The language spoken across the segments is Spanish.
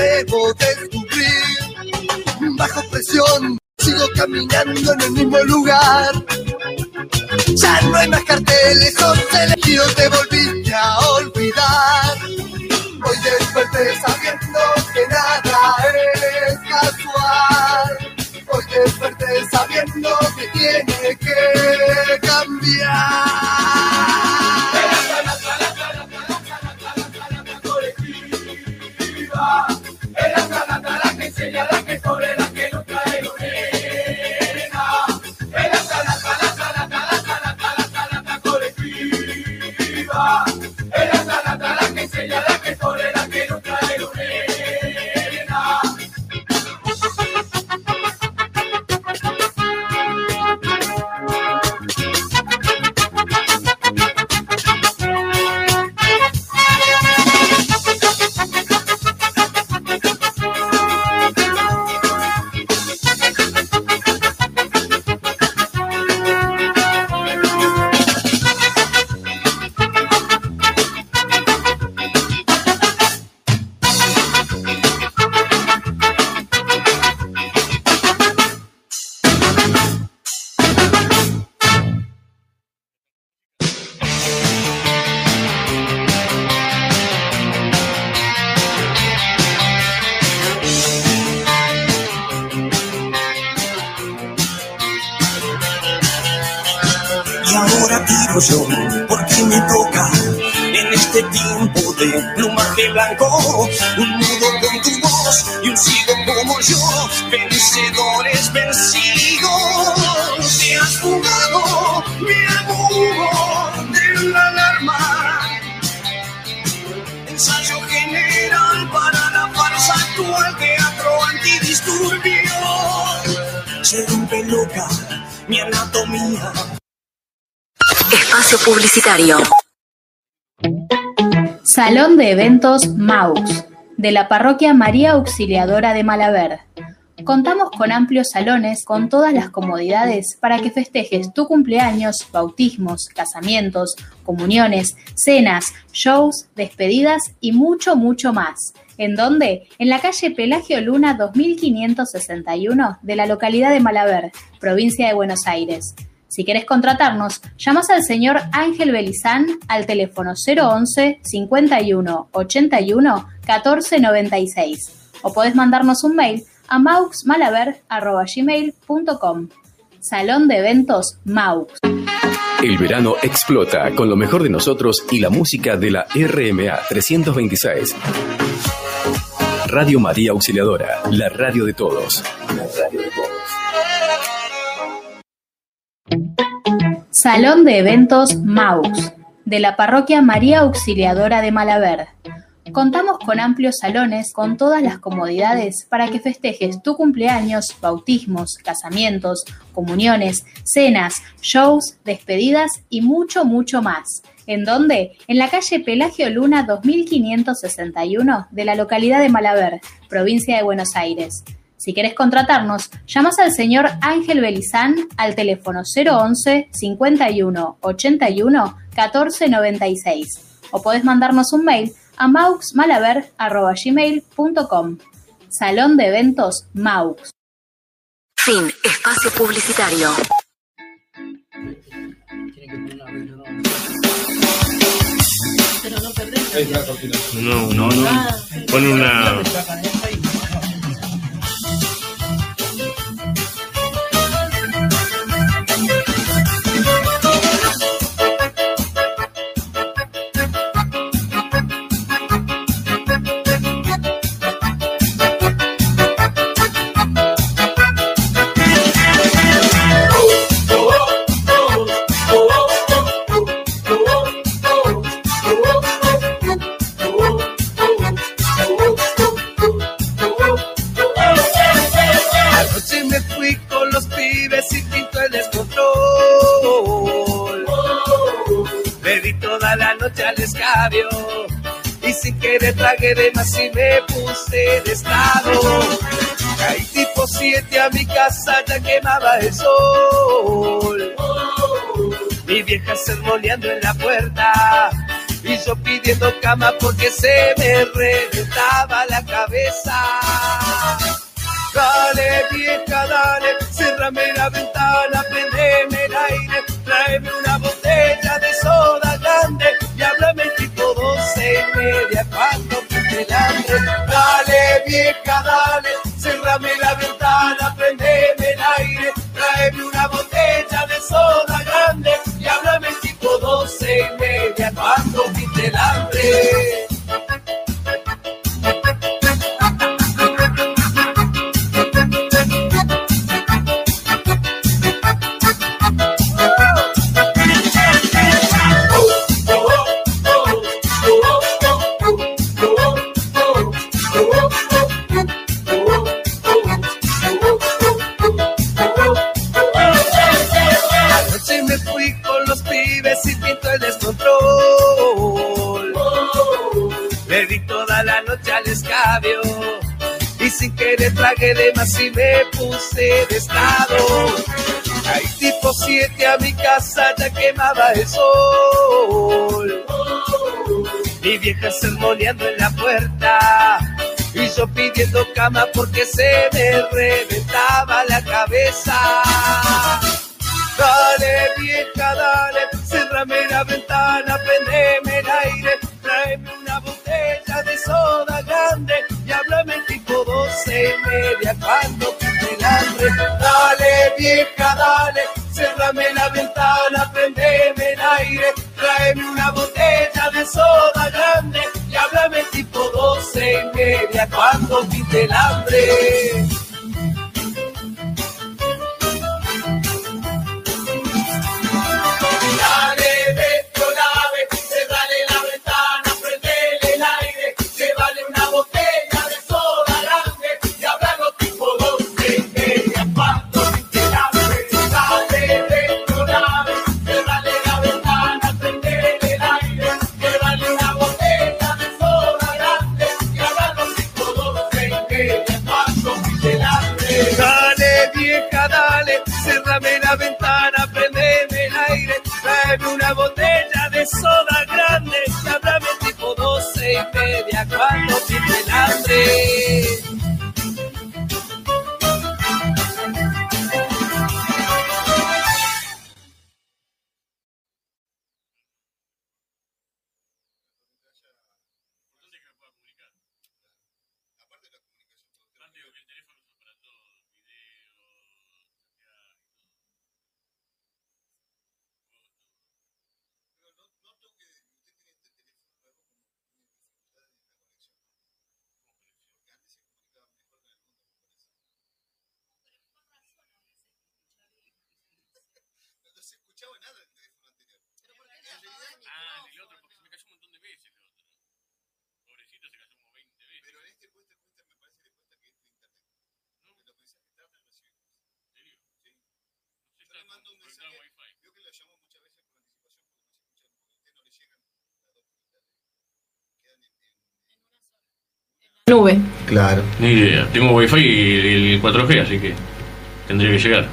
debo descubrir. Bajo presión, sigo caminando en el mismo lugar. Ya no hay más carteles, son elegidos, te volviste a olvidar. Hoy desperté sabiendo Salón de Eventos Maux, de la Parroquia María Auxiliadora de Malaver. Contamos con amplios salones con todas las comodidades para que festejes tu cumpleaños, bautismos, casamientos, comuniones, cenas, shows, despedidas y mucho, mucho más. ¿En dónde? En la calle Pelagio Luna 2561 de la localidad de Malaver, provincia de Buenos Aires. Si querés contratarnos, llamas al señor Ángel Belizán al teléfono 011 51 81 14 96 o podés mandarnos un mail a mauxmalaver.gmail.com Salón de Eventos Maux. El verano explota con lo mejor de nosotros y la música de la RMA 326. Radio María Auxiliadora. La radio de todos. Salón de Eventos Maux, de la Parroquia María Auxiliadora de Malaver. Contamos con amplios salones con todas las comodidades para que festejes tu cumpleaños, bautismos, casamientos, comuniones, cenas, shows, despedidas y mucho, mucho más. ¿En dónde? En la calle Pelagio Luna 2561 de la localidad de Malaver, provincia de Buenos Aires. Si querés contratarnos, llamas al señor Ángel Belizán al teléfono 011 51 81 14 96 o podés mandarnos un mail a mauxmalaver.gmail.com Salón de Eventos Maux. Fin. Espacio Publicitario. No, no, no. Pon una. Tragué de más y me puse de estado. Caí tipo siete a mi casa, ya quemaba el sol. Mi vieja sermoneando en la puerta Y yo pidiendo cama porque se me reventaba la cabeza. Dale, vieja, dale, cerrame la ventana, de más y me puse de estado. Hay tipo siete a mi casa ya quemaba el sol. Mi vieja sermoneando en la puerta y yo pidiendo cama porque se me reventaba la cabeza. Dale, vieja, dale, cerrame la ventana, prendeme media cuando pinte el hambre. Dale, vieja, dale, cerrame la ventana, prendeme el aire, tráeme una botella de soda grande y háblame tipo doce y media cuando pinte el hambre. Dale, Claro. Ni idea. Tengo Wi-Fi y el 4G, así que tendría que llegar.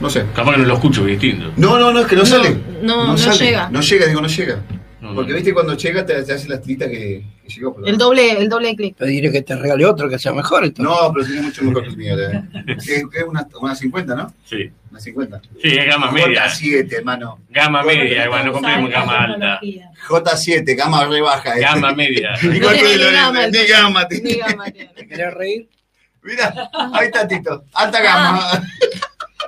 No sé. Capaz que no lo escucho, que es distinto. No, no, no, es que no, No, sale. no, no sale. llega. No llega, digo, no llega. No, Porque no. viste cuando llega te, te hace la tirita que, que llegó. Pero El doble, el doble clic. Pediré que te regale otro que sea mejor. Entonces. No, pero tiene mucho mejor que el mío. eh. Es, es una, una 50, ¿no? Sí. Una 50. Sí, es gama media. J7, hermano. Gama media, bueno, no compremos gama alta. J7, gama re baja. eh. Gama media. Ni gama, ni gama. ¿Te querés reír? Mira, ahí está Tito. Alta gama.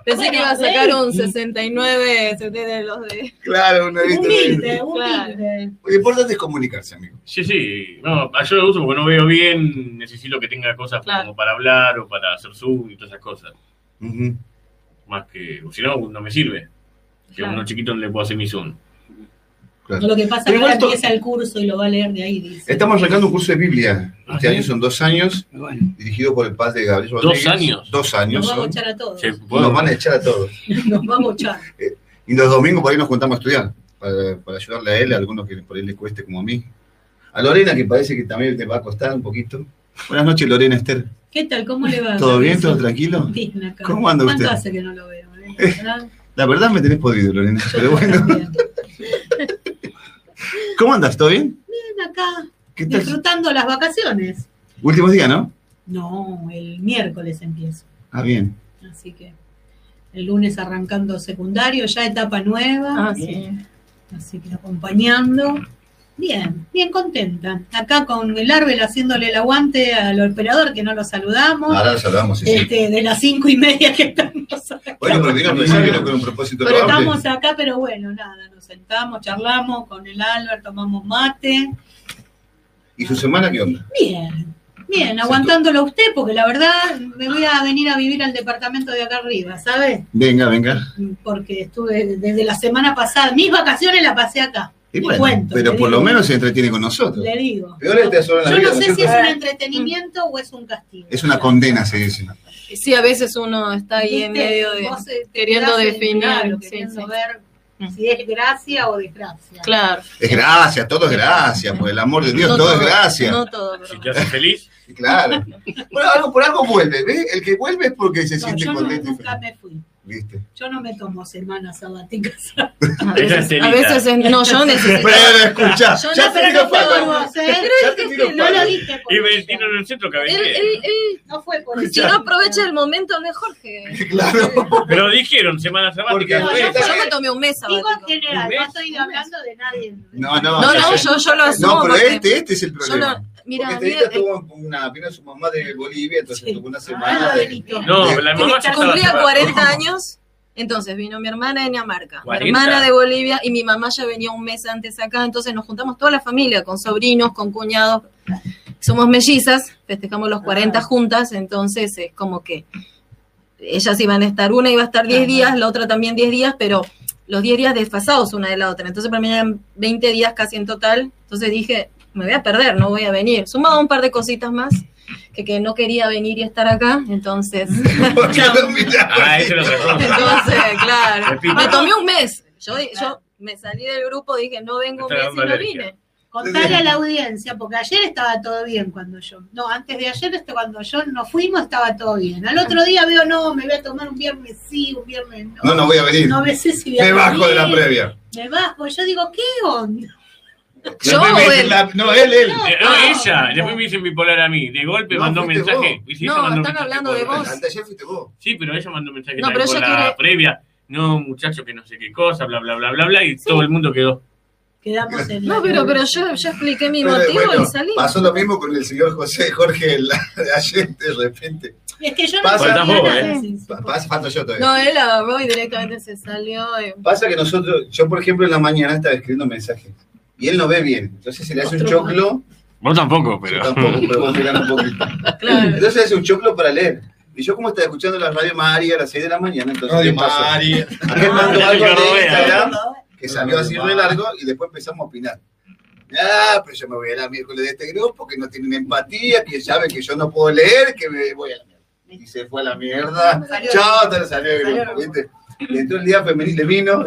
Pensé que iba a sacar un 69 70 de los de. Claro, una vista. Humilde, Claro. humilde. Lo importante es comunicarse, amigo. Sí, sí. No, yo lo uso porque no veo bien. Necesito que tenga cosas Claro. como para hablar o para hacer zoom y todas esas cosas. Más que. o Si no, no me sirve. Que a uno chiquito no le puedo hacer mi zoom. Claro. No, lo que pasa es que ahora esto- empieza el curso y lo va a leer de ahí, dice. Estamos arrancando un curso de Biblia. ¿Ah, Este sí? año son dos años, Bueno, dirigido por el padre Gabriel ¿Dos años? Dos años Nos va a bochar a todos. Nos van a echar a todos. Nos va a bochar. Y los domingos por ahí nos juntamos a estudiar. Para, para ayudarle a él, a algunos que por ahí le cueste como a mí. A Lorena, que parece que también te va a costar un poquito. Buenas noches, Lorena Esther. ¿Qué tal? ¿Cómo le va? ¿Todo bien? ¿Todo tranquilo? Bien acá. ¿Cómo anda ¿Cuánto usted? hace que no lo veo? eh? ¿Verdad? La verdad me tenés podrido, Lorena. Pero bueno. ¿Cómo andas? ¿Todo bien? Bien, acá, ¿Qué tal? disfrutando las vacaciones. Últimos días, ¿no? No, el miércoles empiezo. Ah, bien. Así que el lunes arrancando secundario, ya etapa nueva. Ah, sí. Así que acompañando. Bien, bien contenta. Acá con el Arbel haciéndole el aguante al operador que no lo saludamos. Ahora lo saludamos, sí, sí. Este, de las cinco y media que estamos acá. Bueno, pero pensé que vino con un propósito Pero estamos acá, pero bueno, nada, sentamos, charlamos con el Albert, tomamos mate. ¿Y su semana qué onda? Bien, bien, aguantándolo a usted, porque la verdad me voy a venir a vivir al departamento de acá arriba, ¿sabe? Venga, venga. Porque estuve desde la semana pasada, mis vacaciones las pasé acá. Y bueno, cuento, pero por digo. lo menos se entretiene con nosotros. Le digo. Peor Yo vida, no ¿no sé si es un entretenimiento o es un castigo. Es una condena, se dice. Sí, a veces uno está ahí en medio de queriendo definir. claro, sí, queriendo sí. ver si es gracia o desgracia. Claro. Es gracia, todo es gracia, por el amor de Dios, No todo, es gracia. No todo, pero Si te hace feliz, Claro. Bueno, algo, por algo vuelve, ¿ves? El que vuelve es porque se No, siente yo contento. nunca me fui. ¿Viste? Yo no me tomo semanas sabáticas. a veces, a veces es- no, yo necesito. Pero escuchá, Yo ya no, te tiro no ¿eh? Ya te tiro No lo dije y. Valentino en el centro que Él, él, él, No fue por si eso. no aprovecha el momento, no es Jorge. Claro. Pero dijeron semana sabática. Porque- No, yo Yo me tomé un mes Digo sabático. en general, no estoy hablando de nadie. No, no, No, no, yo, yo lo asumo. No, pero este, este es el yo problema. Mira, Porque mira, tuvo una, vino su mamá de Bolivia, entonces Sí. tuvo una semana Ah, de, Benito. No, de- la mamá ya estaba cumplía separada. 40 años, entonces vino mi hermana de Dinamarca, mi 40. hermana de Bolivia y mi mamá ya venía un mes antes acá, entonces nos juntamos toda la familia, con sobrinos, con cuñados, somos mellizas, festejamos los 40 juntas, entonces es como que ellas iban a estar, una iba a estar 10 días, la otra también 10 días, pero los 10 días desfasados una de la otra, entonces para mí eran 20 días casi en total, entonces dije, me voy a perder, no voy a venir, sumaba un par de cositas más, que, que no quería venir y estar acá, entonces... Lo. Ah, eso cosa. Entonces, claro, me tomé un mes. Yo, yo me salí del grupo, dije, no vengo un mes y no vine. Contarle a la audiencia, porque ayer estaba todo bien cuando yo. No, antes de ayer, este, cuando yo nos fuimos, estaba todo bien. Al otro día veo, no, me voy a tomar un viernes sí, un viernes no. No, no voy a venir. No sé si voy a Me bajo de la previa. Me bajo. Yo digo, ¿qué onda? Yo él. la- no, él, él. Eh, no, ella. Después me dicen bipolar a mí. De golpe No, mandó un mensaje. Y si ella No, mandó están mensaje hablando de vos. Vos. Sí, pero ella mandó un mensaje No, pero la quiere- previa. No, muchacho, que no sé qué cosa, bla, bla, bla, bla, bla. Y todo el mundo quedó. Quedamos en No, pero, pero yo, yo expliqué mi Pero, motivo bueno, y salí. Pasó lo mismo con el señor José Jorge de ayer, de repente. Es que yo no Pasa- vos. ¿eh? Sí, sí. Pa- Pasa, falta yo todavía. No, él agarró y directamente se salió. y- Pasa que nosotros, yo por ejemplo en la mañana estaba escribiendo mensajes y él no ve bien. Entonces se le hace un choclo, Vos tampoco, yo pero. tampoco, pero vos un poquito. Claro. Entonces se hace un choclo para leer. Y yo como estaba escuchando la radio María a las 6 de la mañana, entonces ¿qué pasó? Aquel mandó algo que de. Instagram que salió así re largo y después empezamos a opinar. Ah, pero yo me voy a la miércoles de este grupo que no tienen empatía, que saben que yo no puedo leer, que me voy a la mierda. Y se fue a la mierda. Chao, te salió salió grupo, ¿viste? Y entró el día femenil, le vino.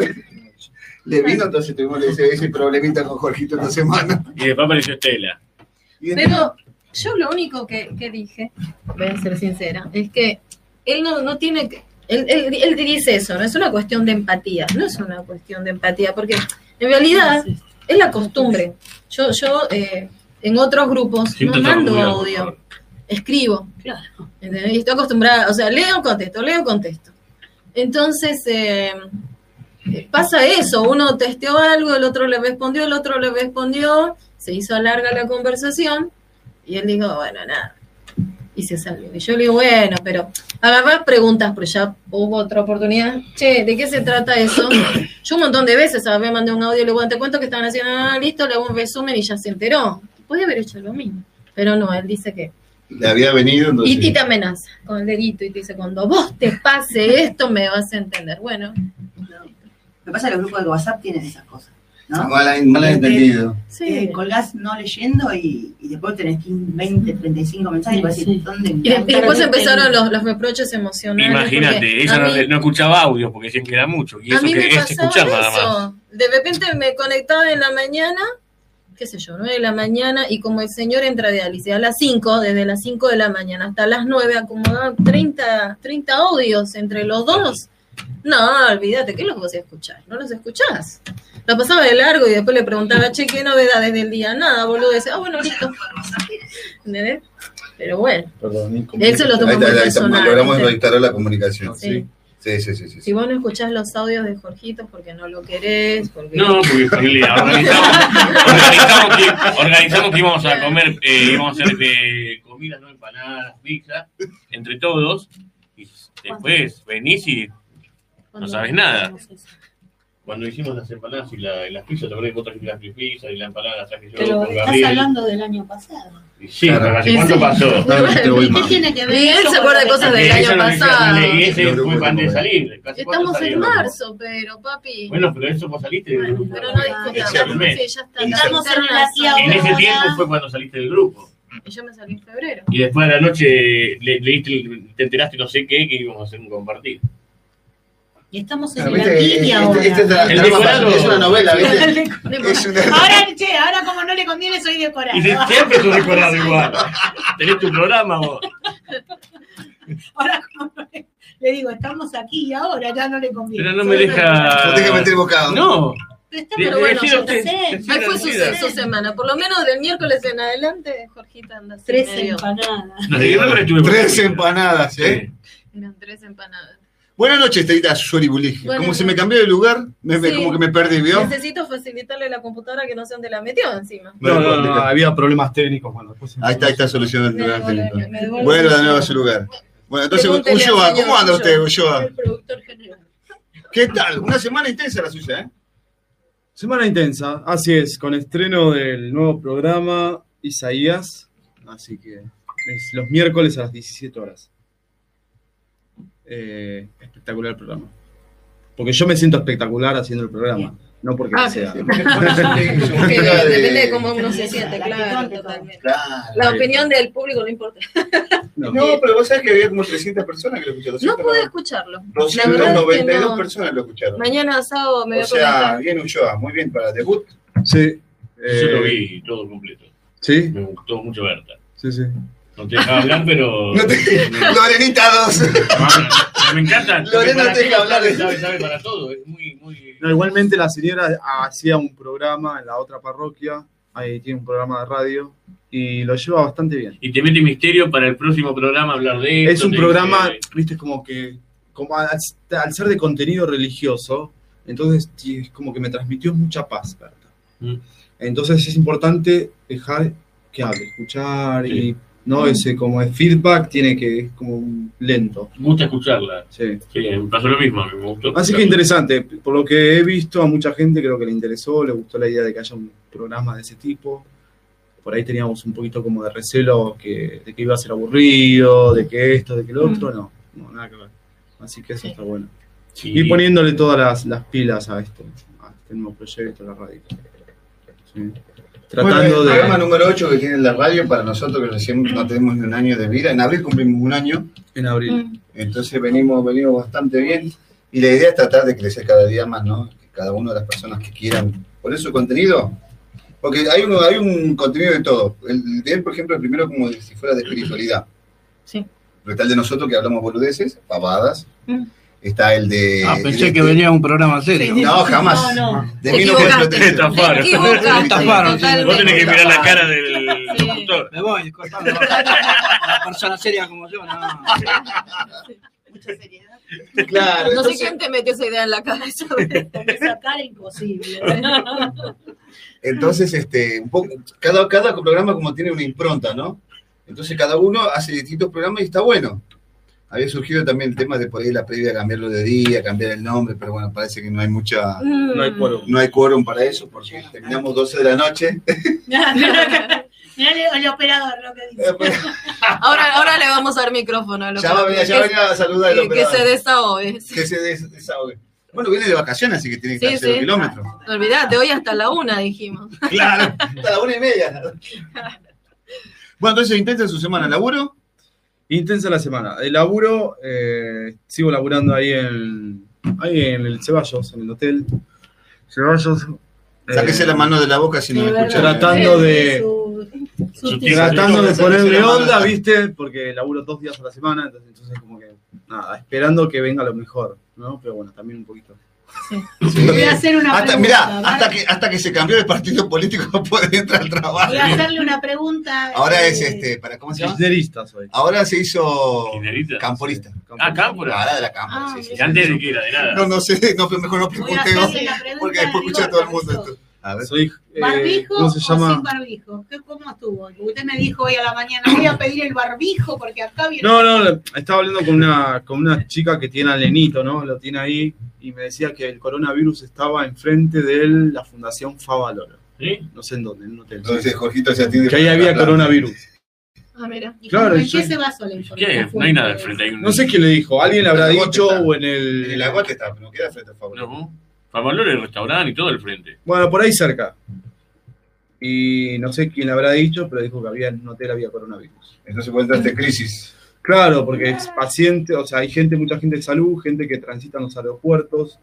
Le vino, entonces tuvimos ese, ese problemita con Jorgito esta semana. Y después apareció Estela. Pero yo lo único que, que dije, voy a ser sincera, es que él no, no tiene que. Él, él, él dice eso, no es una cuestión de empatía, no es una cuestión de empatía, porque en realidad es la costumbre. Yo, yo eh, en otros grupos no mando audio, escribo. Claro. Y estoy acostumbrada, o sea, leo, contesto, leo, contesto. Entonces, eh, pasa eso, uno testeó algo, el otro le respondió, el otro le respondió, se hizo larga la conversación y él dijo, bueno, nada, y se salió. Y yo le digo, bueno, pero agarrar preguntas, pero ya hubo otra oportunidad. Che, ¿de qué se trata eso? Yo un montón de veces a ver, mandé un audio le digo, te cuento que estaban haciendo, ah, listo, le hago un resumen y ya se enteró. Podía haber hecho lo mismo, pero no, él dice que le había venido, entonces. y, y te amenaza con el dedito y te dice, cuando vos te pase esto me vas a entender. Bueno, Lo que pasa es que los grupos de WhatsApp tienen esas cosas, ¿no? Mal, mal entendido. sí. Eh, colgás no leyendo y, y después tenés 15, 20, 35 mensajes y vas a decir, ¿dónde? Y, de- y después empezaron los, los reproches emocionales. Imagínate, ella a no, mí- no escuchaba audio porque decían que era mucho. Y a eso mí que me es pasaba escuchar nada más. eso. De repente me conectaba en la mañana, qué sé yo, 9 de la mañana, y como el señor entra a diálisis a las 5, desde las 5 de la mañana hasta las 9, acomodaba 30, 30 audios entre los dos. No, olvídate, ¿qué los vas a escuchar? No los escuchás. La pasaba de largo y después le preguntaba, che, ¿qué novedades del día? Nada, boludo. Dice, ah, bueno, listo. ¿Entendés? Pero bueno. Perdón, Él se lo tomó Ahí muy está, ahí está, personal, logramos reinstalar la comunicación. Sí. Sí, sí, sí. sí, Si vos no escuchás los audios de Jorgito porque no lo querés, porque... No, porque ponele, organizamos, organizamos, que, organizamos que íbamos a comer, eh, íbamos a hacer eh, comidas, no empanadas, pizza, entre todos. Y después venís y no sabes nada. Cuando hicimos las empanadas y, la, y las pizzas, te acordás que vos trajiste las pizzas y la empanada las traje yo Pero con estás Gabriel. hablando del año pasado. Y Sí, pero ¿hace cuánto pasó? ¿Y qué tiene que ver? Y él se acuerda de cosas del año pasado. Y ese fue antes de salir. Estamos en marzo, pero papi. Bueno, pero eso vos saliste del grupo. Pero no discutamos. mes. Sí, ya está. Estamos en ese tiempo fue cuando saliste del grupo. Y yo me salí en febrero. Y después de la noche le, leíste, el- te enteraste no sé qué, que íbamos a hacer un compartir. Y estamos en Ah, el ¿viste? aquí y Este- ahora. este es la- El decorado. es una novela, ¿viste? Es una- Ahora, che, ahora como no le conviene, soy decorado. Y de- siempre sos decorado igual. Tenés tu programa vos. Ahora como no le, le digo, estamos aquí y ahora, ya no le conviene. Pero no me deja. No que meter bocado. No. Pero está Pero bueno, yo qué sé. Ahí fue su, semana. Por lo menos del miércoles en adelante, Jorgita anda Tres empanadas. Tres empanadas, ¿eh? Eran tres empanadas. Buenas noches, Terita. Buenas Como se me noches. cambió de lugar, me, me- Sí. como que me perdí, ¿vio? Necesito facilitarle la computadora que no sé dónde la metió encima. No, no, no, había problemas técnicos. Bueno, después Ahí está, ahí está solucionando el devuelve- técnico. Vuelve de nuevo a su lugar. Bueno, entonces, Ulloa, ¿cómo anda usted, Ulloa. Ulloa? El productor general. ¿Qué tal? Una semana intensa la suya, ¿eh? Semana intensa, así es, con estreno del nuevo programa Isaías, así que es los miércoles a las 17 horas. Eh, espectacular el programa. Porque yo me siento espectacular haciendo el programa, no porque Ah, sea. Que depende de cómo uno se siente, claro, totalmente. La opinión del público no importa. No, pero vos sabés que había como 300 personas que lo escucharon. No 200, pude escucharlo. La verdad es que 292 no. personas lo escucharon. Mañana sábado me voy O a sea, conectar. bien Ulloa, muy bien para debut. Sí. Yo lo eh, vi todo completo. Sí, Me gustó mucho Berta. sí, sí. No te dejaba hablar, pero. No te- Lorenita 2. Me encanta. Lorena te deja hablar. Sabe, sabe, sabe para todo. Es muy, muy. No, igualmente la señora hacía un programa en la otra parroquia, ahí tiene un programa de radio y lo lleva bastante bien. Y te mete misterio para el próximo programa hablar de esto. Es un programa, dice- viste, como que, como al, al ser de contenido religioso, entonces es como que me transmitió mucha paz, Berta. Mm. Entonces es importante dejar que hable, escuchar Sí. y no ese como el feedback tiene que es como lento. Me gusta escucharla. Sí. Sí, me pasó lo mismo. Me gustó. Así que escucharla. interesante, por lo que he visto a mucha gente creo que le interesó, le gustó la idea de que haya un programa de ese tipo. Por ahí teníamos un poquito como de recelo que, de que iba a ser aburrido, de que esto, de que lo otro, no, no, nada que ver. Así que eso está bueno. Sí. Y poniéndole todas las, las pilas a esto, a este nuevo proyecto, a la radio. Sí. Tratando Bueno, el programa de. número 8 que tiene la radio, para nosotros que recién no tenemos ni un año de vida, en abril cumplimos un año, En abril. Mm. entonces venimos, venimos bastante bien. Y la idea es tratar de crecer cada día más, ¿no? Que cada una de las personas que quieran poner su contenido, porque hay, uno, hay un contenido de todo. El de él, por ejemplo, el primero como si fuera de espiritualidad. Sí. Pero el de nosotros que hablamos boludeces, pavadas. Mm. Está el de... Ah, pensé que venía un programa serio. No, jamás. No, no. De Te equivocaste. 1913. Te estafaron. Te Estafaron. Vos tenés que mirar la cara del Sí. locutor. Me voy, disculpame. Una persona seria como yo, no. Mucha seriedad. Claro, No sé quién te metió esa idea en la cabeza. Esa cara imposible. Entonces, este, un poco, cada, cada programa como tiene una impronta, ¿no? Entonces cada uno hace distintos programas y está bueno. Había surgido también el tema de por ahí la previa cambiarlo de día, cambiar el nombre, pero bueno, parece que no hay mucha, No hay Mm. quórum. no hay quórum para eso, porque terminamos 12 de la noche. Mirá el, el operador lo que dice. Ahora, ahora le vamos a dar micrófono a Ya va a venir, ya va a saludar al que, que operador. se desahogue. Que se des- desahogue. Bueno, viene de vacaciones, así que tiene que Sí, cero sí. kilómetros. Olvidate, hoy hasta la una dijimos. Claro, hasta la una y media. Bueno, entonces intensa su semana, laburo. Intensa la semana. El laburo, eh, sigo laburando ahí en, ahí en el Ceballos, en el hotel. Ceballos. eh, Sáquese la mano de la boca si no me escucha. Tratando de- Su- su. Tratando de ponerle onda, ¿viste? Porque laburo dos días a la semana, entonces, entonces como que, nada, esperando que venga lo mejor, ¿no? Pero bueno, también un poquito Sí. Voy a hacer una hasta, pregunta, mirá, ¿vale? hasta que, hasta que se cambió de partido político no puede entrar al trabajo. Voy a hacerle una pregunta. Ahora eh, es este, para cómo se llama? Soy. Ahora se hizo camporista. Ah, cámpora. Ahora de la cámpora, sí, sí. Y antes de que era de nada. No, no sé, no, pero mejor no a pregunta Porque después de escucha rigor, todo el mundo esto. A ver. Soy, eh, ¿Barbijo ¿Cómo se o sin llama? barbijo? ¿Qué- ¿Cómo estuvo? Usted me dijo hoy a la mañana, voy a pedir el barbijo porque acá viene... No, no, estaba hablando con una, con una chica que tiene al nenito, ¿no? Lo tiene ahí y me decía que el coronavirus estaba enfrente de él, la Fundación Favaloro. ¿Sí? No sé en dónde, en un hotel. Entonces Jorgito se atiende. Que ahí había coronavirus. Ah, mira. ¿Y Claro, ¿En yo- qué se basó la información? ¿Qué? No hay nada al frente. Un... No sé quién le dijo, alguien le habrá el dicho está. o en el... En el aguante está, pero no queda frente a favor. No. Favalor el restaurante y todo al frente. Bueno, por ahí cerca. Y no sé quién le habrá dicho, pero dijo que había en un hotel había coronavirus. Entonces entrar esta crisis. Claro, porque es paciente, o sea, hay gente, mucha gente de salud, gente que transita en los aeropuertos,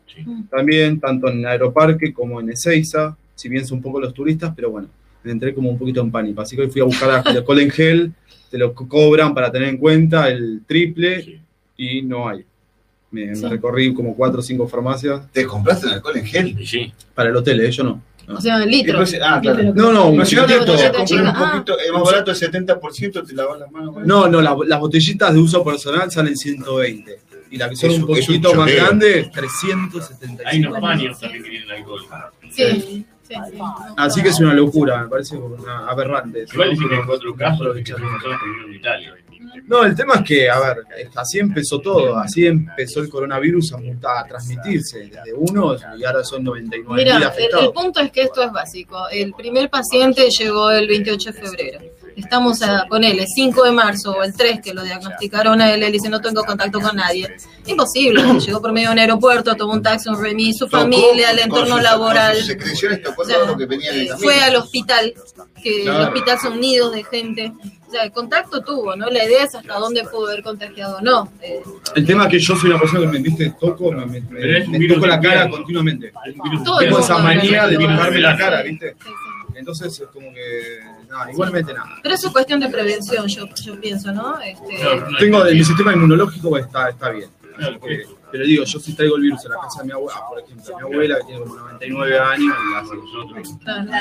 también, tanto en Aeroparque como en Ezeiza, si bien son un poco los turistas, pero bueno, me entré como un poquito en pánico. Así que hoy fui a buscar a- el alcohol en gel, te lo co- cobran para tener en cuenta el triple y no hay. Me, recorrí como cuatro o cinco farmacias. ¿Te compraste el alcohol en gel? Sí. Para el hotel, ¿eh? yo no. O sea, en litro. Entonces, ah, claro. No, no, un No, comprar un Ah. poquito, es más barato el 70%, te lavas las manos. No, no, la- las botellitas de uso personal salen 120. Y la que son un es un poquito más grandes, 375. Hay unos baños también que tienen alcohol. Sí. sí, sí. Así que es una locura, me parece una aberrante. Igual dicen que Pero- cuatro casos de que son personas que viven en Italia. No, el tema es que, a ver, así empezó todo, así empezó el coronavirus a, mutar, a transmitirse, desde uno y ahora son 99 Mira, mil el, el afectados. punto es que esto es básico. El primer paciente llegó el 28 de febrero. Estamos a, ponele, 5 de marzo o el 3 que lo diagnosticaron a él, él dice no tengo contacto con nadie. Imposible, llegó por medio de un aeropuerto, tomó un taxi, un remis, su familia, el con entorno laboral. Con sus secreciones tocó O sea, todo lo que venía de camino. fue al hospital, que el hospital son nidos de gente. O sea, el contacto tuvo, ¿no? La idea es hasta dónde pudo haber contagiado o no. Eh, El tema es que yo soy una persona que me viste, toco, me, me- me virus toco la cara continuamente. Todo Tengo esa manía de tocarme la cara, Sí, ¿viste? Entonces es como que, nada, igualmente nada. Pero eso es cuestión de prevención, yo, yo pienso, ¿no? Este, Tengo, mi sistema inmunológico está, está bien. Claro, Eh, Pero digo, yo si traigo el virus a la casa de mi abuela, por ejemplo, mi abuela que tiene como 99 años, y nosotros.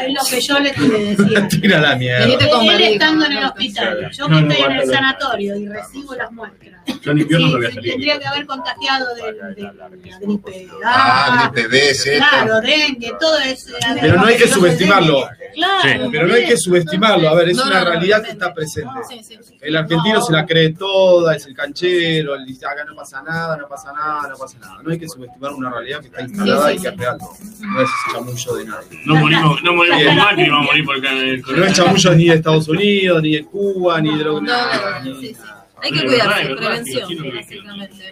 Es lo que yo le decía. la tira la mierda. Él estando en el hospital, yo que estoy en el sanatorio y recibo las muestras. Yo en invierno Sí, no voy a salir. tendría que haber contagiado de, de la gripe Ah, gripe claro, dengue, todo eso. Pero no hay que subestimarlo. Claro, Pero no hay que subestimarlo. A ver, es No, una no, no, realidad que está presente. Sí, sí, sí. El argentino se la cree toda, es el canchero, dice acá no pasa nada, no pasa nada, no pasa nada. No hay que subestimar una realidad que está instalada Sí, sí, y que es real. No es chamullo de nadie. No morimos, no morimos con Macri, vamos a morir por acá en el No es chamullo ni de Estados Unidos, ni de Cuba, ni de lo que No, no, no, sí, sí. Hay que cuidarse, prevención, básicamente.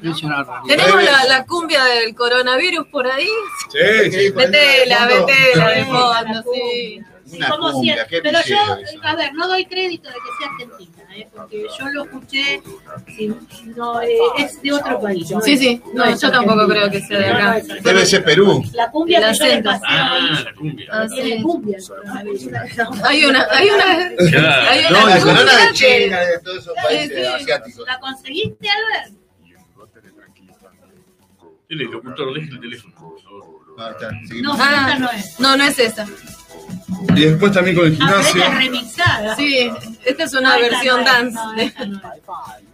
Tenemos la, la cumbia del coronavirus por ahí. Sí, sí. Metela, metela de La fondo, sí. Sí, Una como cumbia, siempre. qué Pero yo, eso. a ver, no doy crédito de que sea argentina, ¿eh? porque yo lo escuché, si- no, eh, es de otro país. ¿no? Sí, sí, no, yo tampoco argentina. creo que sea de acá. Debe ser Perú. La cumbia El que yo pasé Ah, la cumbia. Ah, sí. cumbia. el coronavirus. Hay una, hay una, Claro. hay una No, la corona cumbia de China, de todos esos países asiáticos. ¿La conseguiste, Albert? El locutor, deje el teléfono. Ah, No, seguimos. Esta no es. No, no es esa. Y después también con el Ah, gimnasio. esta es remixada. Sí, esta es una No, versión no dance. no.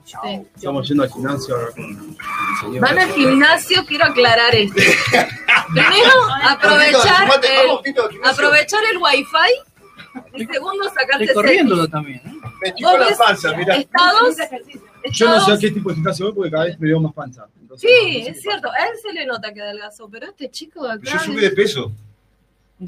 Sí. Estamos yendo al gimnasio ahora con el señor. Van al gimnasio, quiero aclarar esto. Primero, aprovechar el, aprovechar el wifi. Y segundo, sacarse Estoy corriéndolo también. ¿eh? Me la panza, mirá. estados. Yo no sé a qué tipo de gimnasio voy porque cada vez me veo más panza. Entonces, Sí, no sé es cierto, a él se le nota que adelgazó, pero este chico de acá. Yo subí de peso.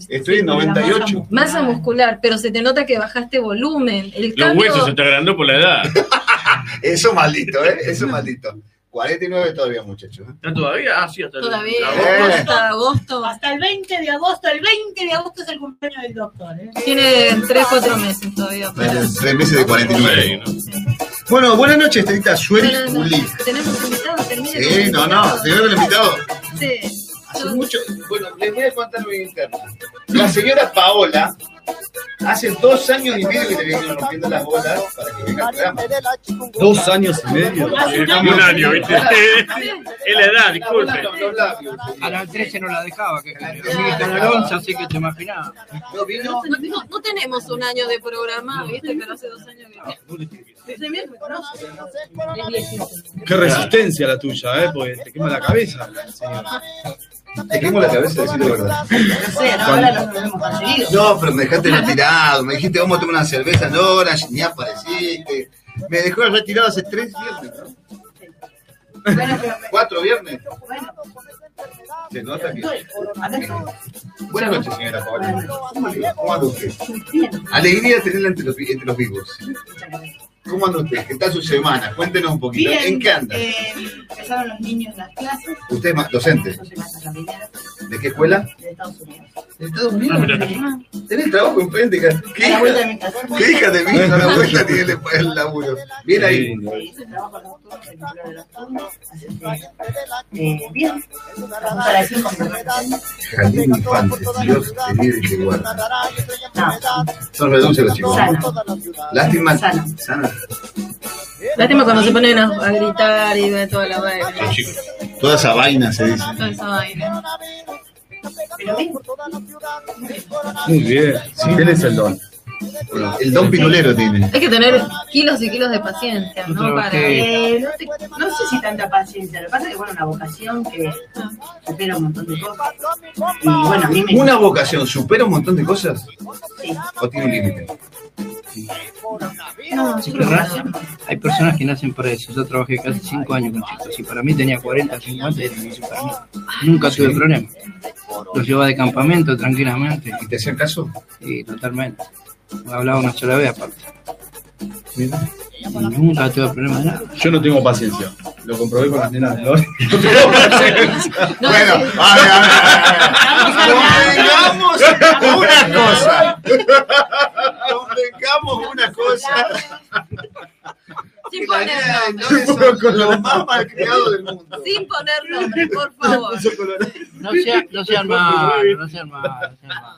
Estoy en 98. Masa muscular, pero se te nota que bajaste volumen. El Los cambio, huesos se te agrandó por la edad. Eso maldito, ¿eh? Eso maldito. 49 todavía, muchachos. ¿eh? ¿Está todavía? Ah, sí, hasta el- todavía, Eh. hasta agosto, Hasta el 20 de agosto. El 20 de agosto es el cumpleaños del doctor. ¿eh? tiene 3, 4 meses todavía. para- Tres meses de 49. Sí, ¿no? Bueno, buenas noches, Buenas Juli. noches. Tenemos invitados, termine Sí, no, invitado. no, te veo el invitado. Sí. Hace mucho. Bueno, les voy a contar mi interna. La señora Paola Hace dos años y medio que te vienen rompiendo las bolas para que venga al programa. Dos años y medio. Un año, ¿viste? Es la edad, disculpe. A las 13 no la dejaba, que en el 11, así que te imaginabas. No vino. No, no- no tenemos un año de programa, ¿viste? Pero hace dos años que. Qué resistencia la tuya, ¿eh? Porque te quema la cabeza. señora. Te quemo la cabeza, decir la verdad. No pero me dejaste retirado. Me dijiste, vamos a tomar una cerveza en Orange, ni apareciste. Me dejó retirado hace tres viernes, ¿no? Bueno, pero ¿Cuatro viernes? bueno, Se nota que. Buenas noches, señora Paola. ¿Cómo anda usted? Alegría tenerla entre los, entre los vivos. ¿Cómo anda usted? ¿Qué tal su semana? Cuéntenos un poquito. Bien, ¿En qué anda? eh, empezaron los niños las clases. ¿Usted es docente? Yo soy maestra jardinera ¿De qué escuela? Estados Unidos. ¿De Estados Unidos? ¿Tenés trabajo enfrente? ¿Qué A la vuelta de mi casa. ¿Qué hija de mí? A la vuelta tiene el, el laburo. Bien ahí. Hice trabajo de los turnos, eh, bien, para Infante, Dios te libre y te guarda. Son reduce los chicos. Lástima. Sana. Lástima cuando se ponen a, a gritar y de toda la vaina. Toda esa vaina se dice. Toda esa vaina. Muy bien. Sí, él es el don. El don pirulero tiene. Hay que tener kilos y kilos de paciencia, ¿no? Para... Eh, no, te- no sé si tanta paciencia, lo que pasa es que bueno, una vocación que supera un montón de cosas. Y bueno, a mí me ¿Una vocación supera un montón de cosas? Sí. ¿O tiene un límite? No, Es que ra- hay personas que nacen para eso. Yo trabajé casi 5 años con chicos y para mí tenía 40, 50 y era para mí. Nunca tuve problema. Los llevaba de campamento tranquilamente. ¿Y te hacían caso? Sí, totalmente. Me hablaba una sola vez aparte. Nunca tuve problema de nada. Yo no tengo paciencia. Lo comprobé con las nenas de Lore. No tengo paciencia. Bueno, a ver, a ver, Convengamos una cosa. Convengamos una cosa. Sin poner nombres. los más malcriados del mundo. Sin poner nombres, por favor. No sean, no malos, no sean malos, no sean malos.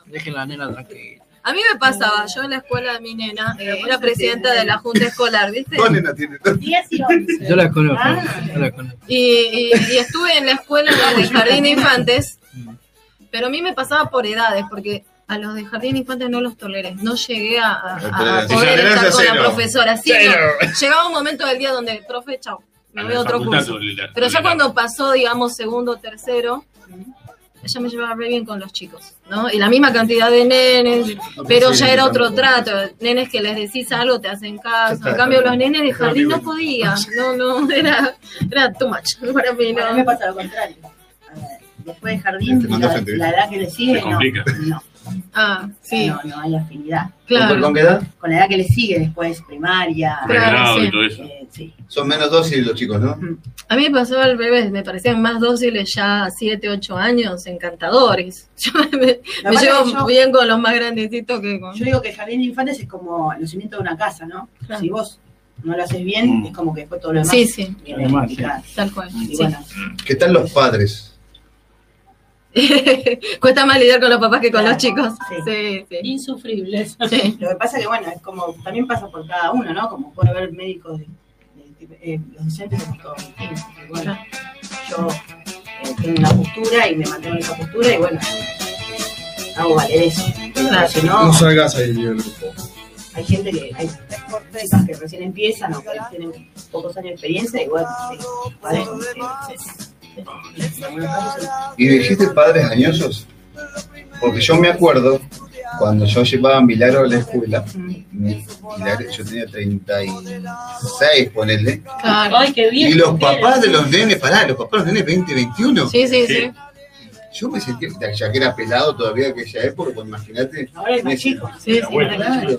Dejen la nena tranquila. A mí me pasaba, yo en la escuela de mi nena eh, era presidenta de la junta escolar, ¿viste? 10 y 11. Yo la conozco, yo la conozco. Y, y- y estuve en la escuela de jardín de infantes, pero a mí me pasaba por edades, porque a los de jardín de infantes no los toleré, no llegué a, a- a Tolerancia poder estar con la profesora. Sí, no, llegaba un momento del día donde, profe, chao, me voy a otro curso. Pero ya cuando pasó, digamos, segundo o tercero, ella me llevaba re bien con los chicos, ¿no? Y la misma cantidad de nenes, pero ya era otro trato. Nenes que les decís algo, te hacen caso. En cambio, los nenes de jardín no podían. No, no, era, era too much para mí, Bueno, a no. mí me pasa lo contrario. Después de jardín, la, edad que le sigue, no, Ah, sí, no, no hay afinidad. claro. ¿Con qué edad? Con la edad que le sigue después, primaria. Claro, Pregrado sí. y todo eso. eh, sí. Son menos dóciles los chicos, ¿no? A mí me pasaba al revés, me parecían más dóciles ya a 7, 8 años, encantadores. Yo me, me llevo yo- bien con los más grandecitos que con... Yo digo que el jardín de infantes es como el cimiento de una casa, ¿no? Claro. Si vos no lo haces bien, Mm. es como que después todo lo demás Sí, sí, Además, complicado. tal cual. Y sí. bueno, ¿Qué tal los padres? Cuesta más lidiar con los papás que con los Claro, chicos. sí. Sí, sí. Insufribles. sí. lo que pasa que bueno, es como, también pasa por cada uno, ¿no? Como puede haber médicos, de, de- eh, los docentes. Y bueno, yo eh, tengo una postura y me mantengo en esa postura y bueno, hago valer eso. Pero si no, No salgas ahí del grupo. hay gente que, hay personas que recién empiezan o que tienen pocos años de experiencia y bueno, sí, vale, ¿Y dijiste padres añosos? Porque yo me acuerdo cuando yo llevaba a Milagro a la escuela, Milagro- yo tenía 36, ponele, Claro. Ay, qué bien. y los papás de los nenes, pará, los papás de los nenes 20, 21, Sí, sí, sí. yo me sentía, ya que era pelado todavía en aquella época, pues imagínate, Ahora es más chico. Sí, sí. Claro.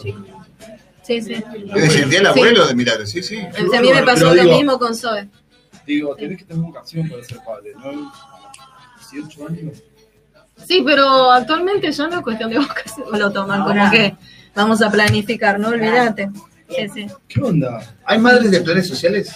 Sí, sí. yo me sentía el abuelo de Milagro, sí, sí. A mí me pasó lo mismo con Zoe. Digo, tenés que tener vocación para ser padre, ¿no? 18 años. Sí, pero actualmente ya no es cuestión de vocación. Lo toman como que vamos a planificar, no olvídate. Sí, sí. ¿Qué onda? ¿Hay madres de planes sociales?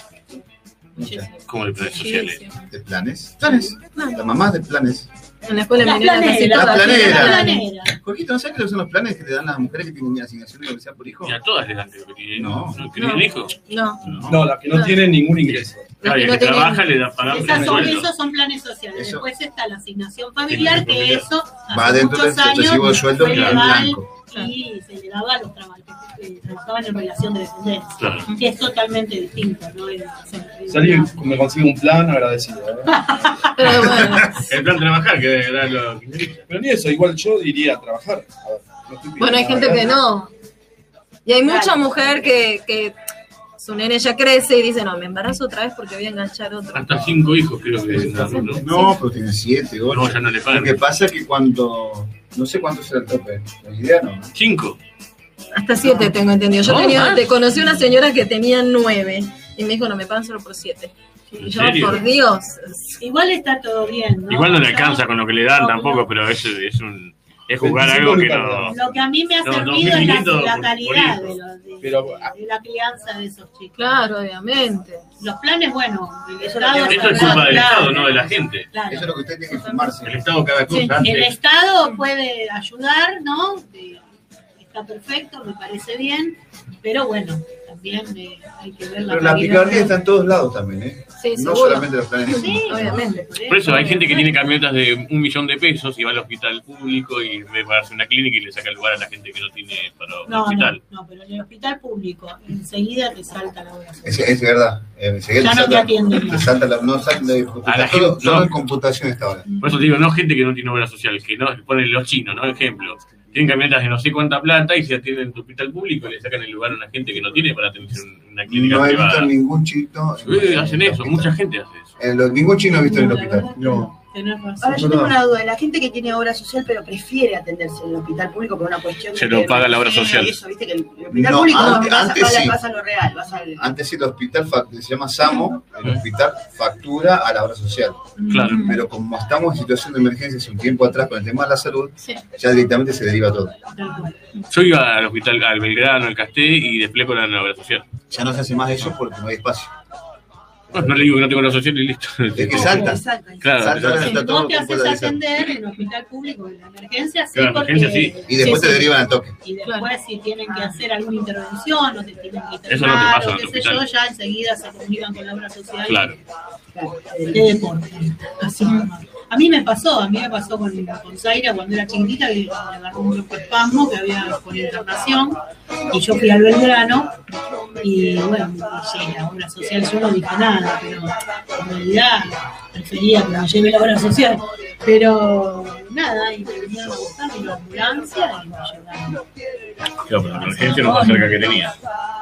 Muchas. Como de planes sociales. ¿De planes? Planes. Las mamás de planes. En la escuela tienen planeras. planeras. Jorgito, ¿no sabes qué son los planes que le dan las mujeres que tienen asignación de sea por hijo? Y a todas les dan creo que tienen. No. ¿no? ¿Que tienen hijos? No. No, las que no tienen ningún ingreso. No que trabaja le da pagan Esas son, esos son planes sociales. Eso. Después está la asignación familiar, que eso Va hace dentro del muchos años sucesivo de sueldo fue legal blanco. y se le daba a los trabajadores que trabajaban en relación de dependencia. Claro. Que es totalmente distinto, ¿no? Si alguien me consigue un plan, agradecido. ¿eh? Pero bueno, El plan trabajar que los kirchneristas. Pero ni eso, igual yo iría a trabajar. A ver, no bueno, hay gente que no. Y hay mucha mujer que, que su nene ya crece y dice, no, me embarazo otra vez porque voy a enganchar otro. Hasta cinco hijos creo que ¿no? No, pero tiene siete, ocho. No, ya no le pagan. Lo que pasa es que cuando. No sé cuánto será el tope. La idea no. Cinco. Hasta siete tengo entendido. Yo No, tenía, te conocí una señora que tenía nueve y me dijo, no, me pagan solo por siete. ¿En Y yo, serio? por Dios. Igual está todo bien, ¿no? Igual no le alcanza con lo que le dan no, tampoco, no. pero es, es un es jugar 25 algo que no. Lo que a mí me ha No, servido es la, 2.500 la por- calidad por de, los- de- Pero, de la crianza de esos chicos. Claro, obviamente. Los planes, bueno, el Eso Estado... Esto es culpa del Estado, no de la gente. Claro. Eso es lo que usted tiene que informarse. El Estado cada cosa Sí. El. Estado puede ayudar, ¿no? Está perfecto, me parece bien, pero bueno, también eh, hay que ver la Pero la picardía está en todos lados también, ¿eh? Sí, No seguro. solamente los planes. Sí, Obviamente. Por eso hay gente que tiene camionetas de un millón de pesos y va al hospital público y en vez de pagarse una clínica y le saca el lugar a la gente que no tiene para un No, no, hospital. no, pero en el hospital público enseguida te salta la obra Es, es verdad. Enseguida Ya te no te salta- atienden te más. salta la- no salta A la solo, gente- solo no. en computación está ahora. Por eso te digo, no gente que no tiene obra social, que no ponen los chinos, ¿no? Ejemplo. Tienen camionetas de no sé cuánta plata y se atienden en tu hospital público y le sacan el lugar a una gente que no tiene para atenderse en una clínica No he visto privada. ningún chino. Sí, hacen eso, mucha gente hace eso. En lo- ningún chino he visto en el hospital. No. Tenés razón. Ahora yo tengo una duda, la gente que tiene obra social pero prefiere atenderse en el hospital público por una cuestión Se de lo que- paga la obra social. Eso, viste que el hospital No, público antes- vas, antes vas a- sí. vas a lo real, vas al Antes sí, el hospital se llama SAMO, el hospital factura a la obra social. Claro. Pero como estamos en situación de emergencia hace un tiempo atrás con el tema de la salud, Sí. ya directamente se deriva todo. Yo iba al hospital, al Belgrano, al Casté y después con la obra social. Ya no se hace más eso porque no hay espacio. No le digo que no tengo obra social y listo. Es que salta. Claro, Salta, todo vos te haces atender en hospital público en la emergencia, sí, Claro, porque... emergencia sí. Y después sí, te sí. derivan al toque. Y después si tienen que hacer alguna intervención o te tienen que Eso no te internar pasa o qué sé yo, ya enseguida se comunican con la obra social Claro. y te deportan. Así. A mí me pasó, a mí me pasó con, con Zaira cuando era chiquitita, que le agarró un grupo de espasmo que había con internación, y yo fui al Belgrano, y bueno, sí, la obra social yo no dije nada, pero en realidad prefería que me lleve la obra social. Pero nada, y me vinieron a buscar en la ambulancia y me llevaron. Claro, pero la emergencia lo más cerca que tenía.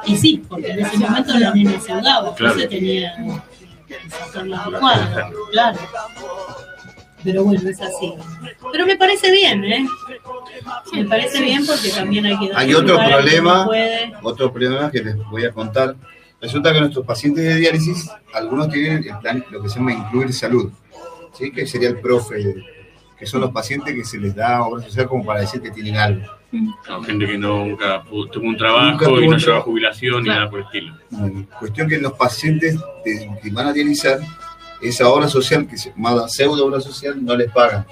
Y sí, porque en ese momento la nena se ahogaba, Claro. entonces tenía que cuadro, claro. Pero bueno, es así. Pero me parece bien, ¿eh? Me parece bien porque también hay que dar Hay otro problema, otro problema que les voy a contar. Resulta que nuestros pacientes de diálisis, algunos tienen el plan, lo que se llama incluir salud, ¿sí? que sería el profe, que son los pacientes que se les da obra social como para decir que tienen algo. No, gente que nunca tuvo un trabajo tuvo y no lleva jubilación ni Claro. nada por el estilo. Mm, Cuestión que los pacientes de- que van a dializar, esa obra social, que se llama pseudo obra social, no les pagan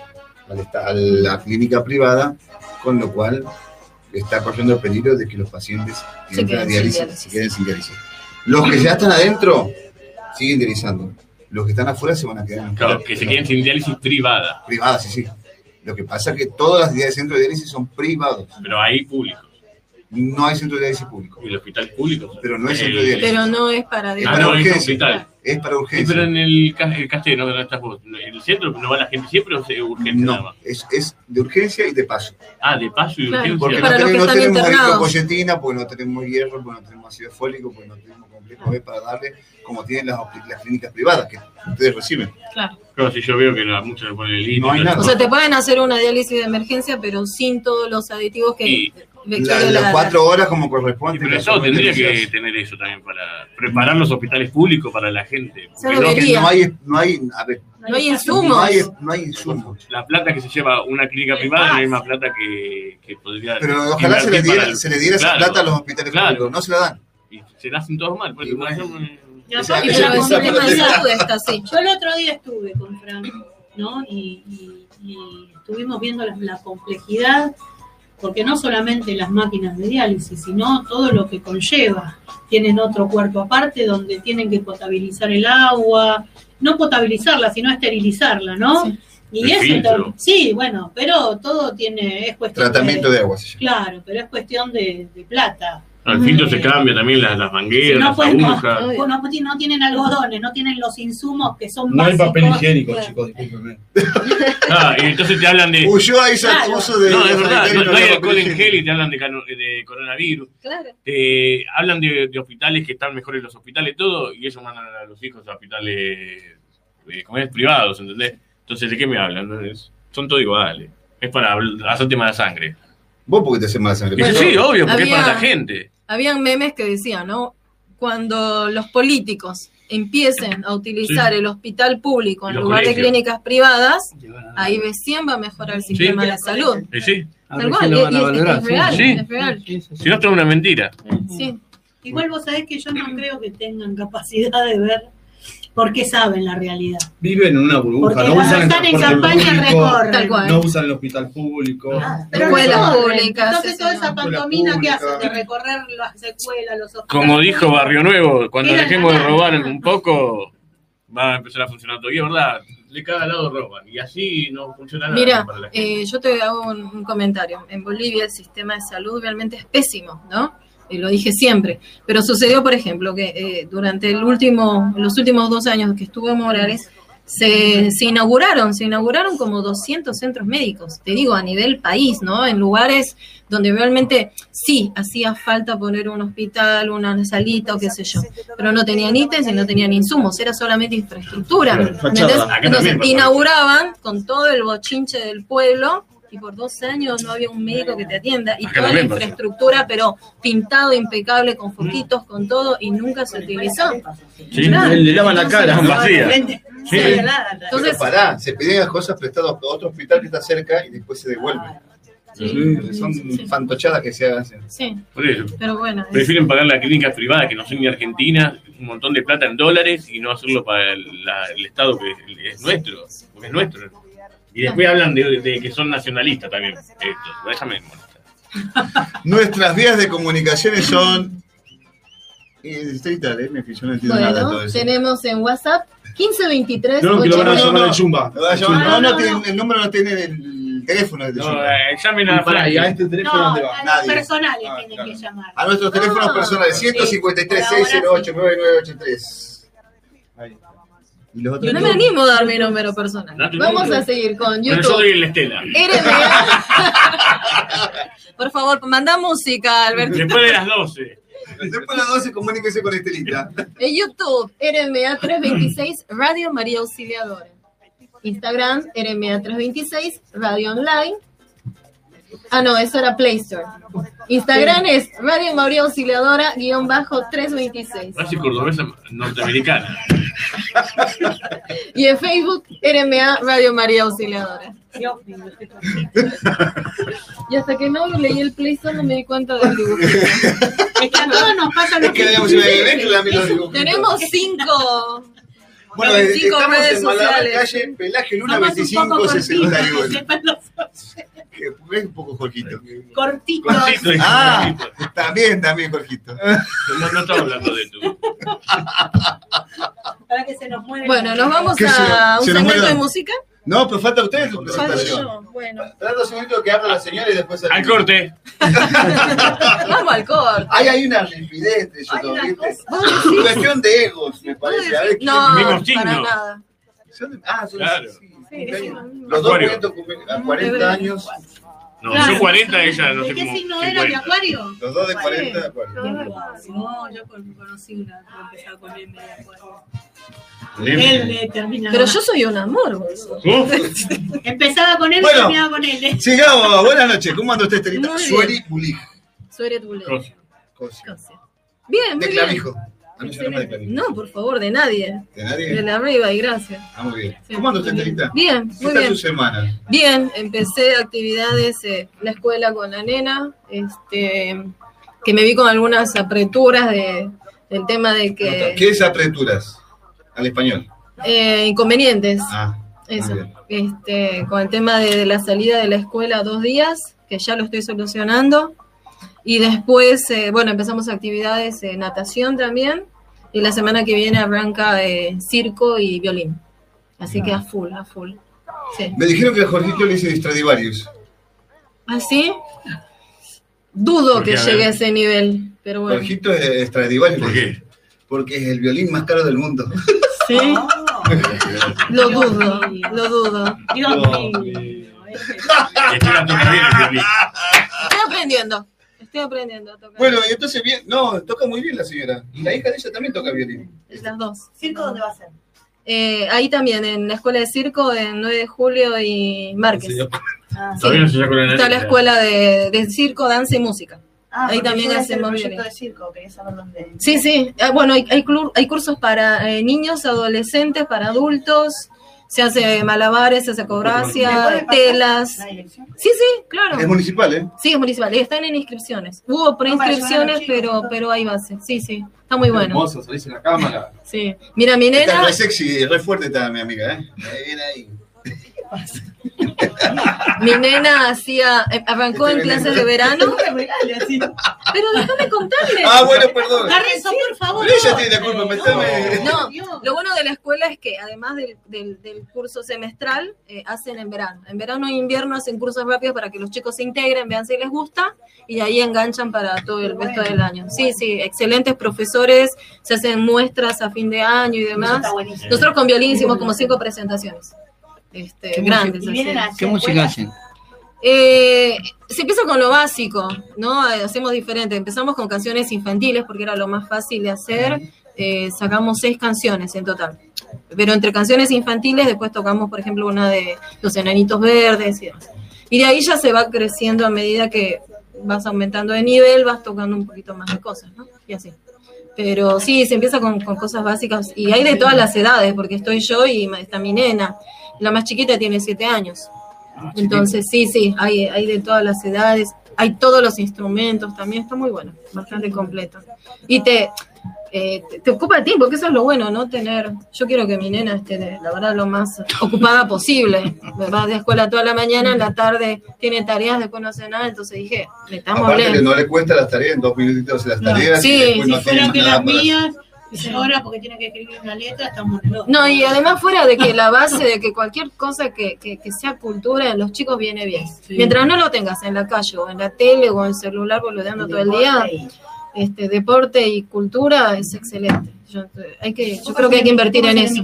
a la clínica privada, con lo cual está corriendo el peligro de que los pacientes que Se entran a diálisis. se queden sin diálisis. Los que ya están adentro siguen dializando. Los que están afuera se van a quedar en Claro, que se queden sin diálisis privada, privadas, sí, sí. Lo que pasa es que todas las unidades de centro de diálisis son privados. pero hay públicos. No hay centro de diálisis público. ¿Y el hospital público? Pero no es Eh, centro de diálisis. Pero no es para Es Ah, para no, es urgencia. hospital. Es para Sí, urgencia. pero en el, el ¿no? ¿Dónde estás vos? ¿En el centro no va la gente siempre o es urgente nada No, más? es, es de urgencia y de paso. Ah, de paso y Claro, urgencia. Porque Para no, los que tenemos, no están tenemos eritropoyetina, porque no tenemos hierro, porque no tenemos ácido fólico, porque no tenemos complejo B para darle, como tienen las, las clínicas privadas que ustedes reciben. Claro. Claro, si yo veo que a muchos le ponen el. No hay nada. O sea, te pueden hacer una diálisis de emergencia, pero sin todos los aditivos que Y- La- las la- cuatro horas como corresponde. pero eso tendría que tener eso también para preparar los hospitales públicos para la gente. Que debería. no hay, no hay, a ver, No hay no insumos. hay, no hay insumos. la plata que se lleva una clínica privada es la misma plata que, que podría. Pero ojalá se le diera, para el- se le diera esa plata a los hospitales claro. públicos. No se la dan. Y se la hacen todos mal. Por eso no Y esa- el yo- el otro día estuve con Fran ¿no? Y, y- y estuvimos viendo la, la complejidad, porque no solamente las máquinas de diálisis, sino todo lo que conlleva. Tienen otro cuerpo aparte donde tienen que potabilizar el agua, no potabilizarla, sino esterilizarla, ¿no? Y El eso sí, bueno, pero todo tiene, es cuestión Tratamiento de agua llama. Claro, pero es cuestión de, de plata. Al filtro se cambia también las, las Si mangueras, no, las pues, no, agujas. no, no- no tienen algodones, no tienen los insumos que son No hay papel higiénico, Claro. chicos, discúlpenme. Ah, y entonces te hablan de. Huyó ahí ese Claro. uso de. No, es verdad, no, no hay alcohol en gel y te hablan de, de coronavirus. Claro. Te hablan de, de hospitales que están mejores los hospitales, todo, y ellos mandan a los hijos a hospitales eh, como es, privados, ¿entendés? Entonces, ¿de qué me hablan? No, es- son todos iguales. Es para hacerte mala sangre. Vos porque te haces mala sangre. Sí, obvio, porque es para la gente. Habían memes que decían, ¿no? Cuando los políticos empiecen a utilizar Sí. el hospital público en lugar de clínicas privadas, ahí recién va a mejorar el sistema de salud. Y sí. Tal cual, es, es real, Sí. es real. Si no, esto es una mentira. Sí. Igual vos sabés que yo no creo que tengan capacidad de ver porque saben la realidad. Viven en una burbuja, Porque no usan el están en transporte campaña público, recorren. Tal cual. no usan el hospital público. Pero Escuelas recorren. públicas, Entonces toda esa pantomina que hacen de recorrer las escuelas, los hospitales. Como dijo Barrio Nuevo, cuando dejemos de robar un poco, va a empezar a funcionar todo. Y es verdad, de cada lado roban. Y así no funciona nada. Mira, para la gente. eh, yo te hago un, un comentario. En Bolivia el sistema de salud realmente es pésimo, ¿no? Lo dije siempre. Pero sucedió, por ejemplo, que eh, durante el último, los últimos dos años que estuvo Morales, se, se inauguraron, se inauguraron como 200 centros médicos, te digo, a nivel país, ¿no? En lugares donde realmente sí hacía falta poner un hospital, una salita o qué sé yo, pero no tenían ítems y no tenían insumos, era solamente infraestructura. Entonces inauguraban con todo el bochinche del pueblo y por dos años no había un médico que te atienda y Acá toda la infraestructura, pero pintado impecable con foquitos, con todo y nunca se utilizó. Sí, Claro. le lavan la cara. Vacías. Sí. Entonces- Pero pará, se piden las cosas prestadas a otro hospital que está cerca y después se devuelven. Sí. Son fantochadas que se hacen. Sí, Por eso. pero bueno. es- Prefieren pagar las clínicas privadas que no son ni argentinas, un montón de plata en dólares y no hacerlo para el, la- el Estado que es nuestro, porque es nuestro. Y después hablan de, de que son nacionalistas también. Estos. Déjame molestar. Nuestras vías de comunicaciones son. No entiendo nada de todo eso. tenemos en WhatsApp 1523 No, que lo van a 80. llamar llamar- No, No, no, no, tiene- no. el número no tiene el teléfono de No, eh, llamen a Y pará, y a Frankie. este teléfono No, dónde a va? los Nadie. personales Ah, tienen claro. que llamar. A nuestros teléfonos personales, 153 608 9983. Ahí. Y los Yo no me animo a dar mi número personal. Vamos a seguir con Bueno, yo YouTube. doy el Estela. RMA. Por favor, manda música, Alberto. Después de las 12. Después de las 12, comuníquese con Estelita. En YouTube, RMA326, Radio María Auxiliadora. Instagram, RMA326, Radio Online. Ah, no, eso era Play Store. Instagram es Radio María Auxiliadora, guion bajo 326. Casi cordobesa norteamericana. Y en Facebook, RMA Radio María Auxiliadora. Y hasta que no leí el Play Store no me di cuenta del dibujo. Es que a todos nos pasa lo que. Tenemos cinco. Bueno, cinco estamos redes en Malabar, sociales. calle Pelaje Luna Somos un 25 poco cortitos, 61. Que sepan los- Que es un poco Jorgito. cortitos. Cortito, dice, Ah, también, también Jorgito. No, no estamos hablando de tú. Para que se nos muere. Bueno, nos vamos ¿Qué se- a un se nos segmento muera? de música. No, pero falta usted su Falta presentación. yo. Bueno, Dando un segundito que habla la señora y después... Al corte. vamos al corte. Hay, hay una ¿viste? ¿Vos decís? Cuestión de egos, me parece. A ver, ¿quién- No, para nada. son de- Ah, son Claro. Los dos Acuario. a 40 años. No, Claro. yo 40, ella no ¿De qué cómo. signo era? ¿De 50. Acuario? Los dos de 40 de acuario. No, yo con- conocí una que empezaba con M de Acuario. Él terminaba. Pero yo soy un amor, vos. Empezaba con él y Bueno. terminaba con él. Sigamos, buenas noches. ¿Cómo anda usted, Estelita? Muy bien. Cosa. Cosia. Bien, muy De bien. clavijo. A mí de. No, por favor, de nadie. ¿De De nadie? la arriba y gracias. Ah, muy bien. Sí. ¿Cómo anda usted, Estelita? Bien, ¿Qué muy está bien. su semana? Bien, empecé actividades en la escuela con la nena, este, que me vi con algunas apreturas de, del tema de que ¿Qué es apreturas? Al español. eh, inconvenientes. Ah, Eso. Este, con el tema de, de la salida de la escuela dos días, que ya lo estoy solucionando. Y después, eh, bueno, empezamos actividades, eh, natación también. Y la semana que viene arranca eh, circo y violín. Así que a full, a full. Sí. Me dijeron que a Jorgito le hice Stradivarius. ¿Así? Dudo ¿Por qué? que A llegue ver. a ese nivel, pero bueno. Jorgito es Stradivarius. ¿Por qué? Porque es el violín más caro del mundo. Sí. Lo dudo, lo dudo. Estoy aprendiendo. Estoy aprendiendo a tocar. Bueno, y entonces bien, no, toca muy bien la señora. Y la hija de ella también toca violín. Las dos. ¿Circo dónde va a ser? Eh, ahí también, en la escuela de circo, en 9 de julio y Márquez. Ah, Todavía no se sacó la nariz. Está la escuela de, de circo, danza y música. Ah, ahí también hacemos el proyecto violín. de circo, quería saber dónde. Sí, sí. Ah, Bueno, hay, hay, clu- hay cursos para eh, niños, adolescentes, para adultos. Se hace malabares, se hace ¿Me puede acrobacia, telas. Sí, sí, claro. Es municipal, ¿eh? Sí, es municipal. Y están en inscripciones. Hubo preinscripciones, pero, pero hay base. Sí, sí. Está muy bueno. Hermoso, salís en la cámara. Sí. Mira, mi Está nena. re sexy, re fuerte está mi amiga, ¿eh? Ahí viene ahí. Mi nena hacía, eh, arrancó en clases de verano. Pero déjame contarle. Ah, bueno, perdón. Garrizo, por favor. Ella tiene la culpa, metame. No, lo bueno de la escuela es que además del, del- del curso semestral, eh, hacen en verano. En verano e invierno hacen cursos rápidos para que los chicos se integren, vean si les gusta y de ahí enganchan para todo el resto del año. Sí, sí, excelentes profesores, se hacen muestras a fin de año y demás. Nosotros con violín hicimos como cinco presentaciones. Este, ¿Qué grandes. música- ¿Y vienen así. a ¿Qué música hacen? Eh, se empieza con lo básico, ¿no? Eh, Hacemos diferente. Empezamos con canciones infantiles porque era lo más fácil de hacer. Eh, sacamos seis canciones en total. Pero entre canciones infantiles después tocamos, por ejemplo, una de Los Enanitos Verdes y demás. Y de ahí ya se va creciendo a medida que vas aumentando de nivel, vas tocando un poquito más de cosas, ¿no? Y así. Pero sí, se empieza con, con cosas básicas y hay de todas las edades, porque estoy yo y está mi nena. La más chiquita tiene siete años. Entonces, sí, sí, hay, hay de todas las edades, hay todos los instrumentos también, está muy bueno, bastante completo. Y te, eh, te, te ocupa tiempo, que eso es lo bueno, ¿no? Tener, yo quiero que mi nena esté, de- la verdad, lo más ocupada posible. Va de escuela toda la mañana, en la tarde tiene tareas, después no hace nada, entonces dije, necesitamos Aparte que leer. no le cuesta las tareas, en dos minutitos las tareas Sí, y si no fuera tiene que nada las para mías, dice ahora porque tiene que escribir una letra, estamos el otro. No, y además fuera de que la base de que cualquier cosa que, que, que sea cultura en los chicos viene bien. Mientras no lo tengas en la calle o en la tele o en el celular boludeando todo el día, este deporte y cultura es excelente. Yo, hay que, yo creo que hay que invertir en eso.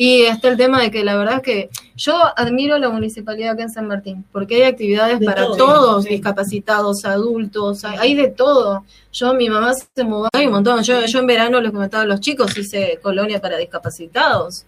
Y está el tema de que la verdad es que yo admiro la municipalidad acá en San Martín, porque hay actividades De para todo, todos, sí. discapacitados, adultos, hay, hay de todo. Yo, mi mamá se mudó, hay un montón. Yo, yo en verano les comentaba a los chicos, hice colonia para discapacitados.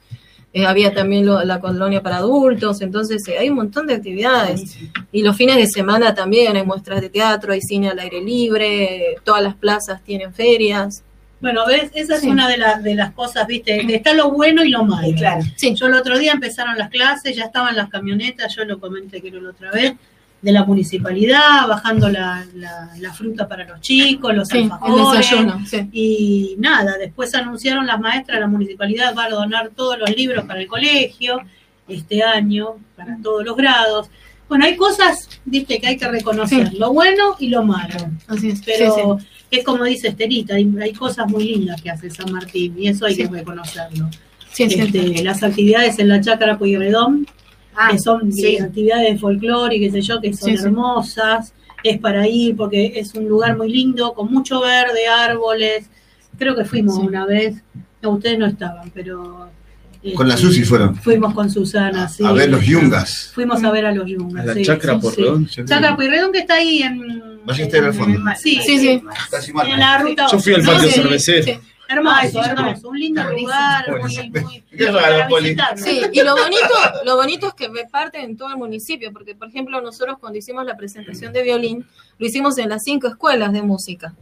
Eh, había también lo- la colonia para adultos, entonces eh, hay un montón de actividades. Y los fines de semana también hay muestras de teatro, hay cine al aire libre, todas las plazas tienen ferias. Bueno, ves, esa es Sí. una de, las de las cosas, viste, está lo bueno y lo malo. Claro. Sí. Yo el otro día empezaron las clases, ya estaban las camionetas, yo lo comenté creo la otra vez, de la municipalidad, bajando la, la- la fruta para los chicos, los Sí, el alfajores. desayuno, sí. Y nada, después anunciaron las maestras, la municipalidad va a donar todos los libros para el colegio este año, para todos los grados. Bueno, hay cosas, viste, que hay que reconocer, lo bueno y lo malo. Así es. Pero Es como dice Estelita, hay, hay cosas muy lindas que hace San Martín y eso hay Sí. que reconocerlo. Sí, es Este, las actividades en la Chácara Pueyrredón, Ah, que son sí. actividades de folclore y qué sé yo, que son Sí, sí. hermosas, es para ir porque es un lugar muy lindo, con mucho verde, árboles. Creo que fuimos Sí. una vez, no, ustedes no estaban, pero... Con la este, Susi fueron. Fuimos con Susana, sí. A ver los yungas. Fuimos a ver a los yungas. A la sí, chacra sí, por sí. redón. Chacra que está ahí en... Ballester al fondo. Sí, Sí, sí. Casi en mal. la ruta Yo fui al patio sí, cervecero. sí. Hermoso, hermoso, un lindo lugar, muy, muy, Qué raro, Poli. Sí, y lo bonito, lo bonito es que reparten en todo el municipio, porque por ejemplo nosotros cuando hicimos la presentación de violín, lo hicimos en las cinco escuelas de música,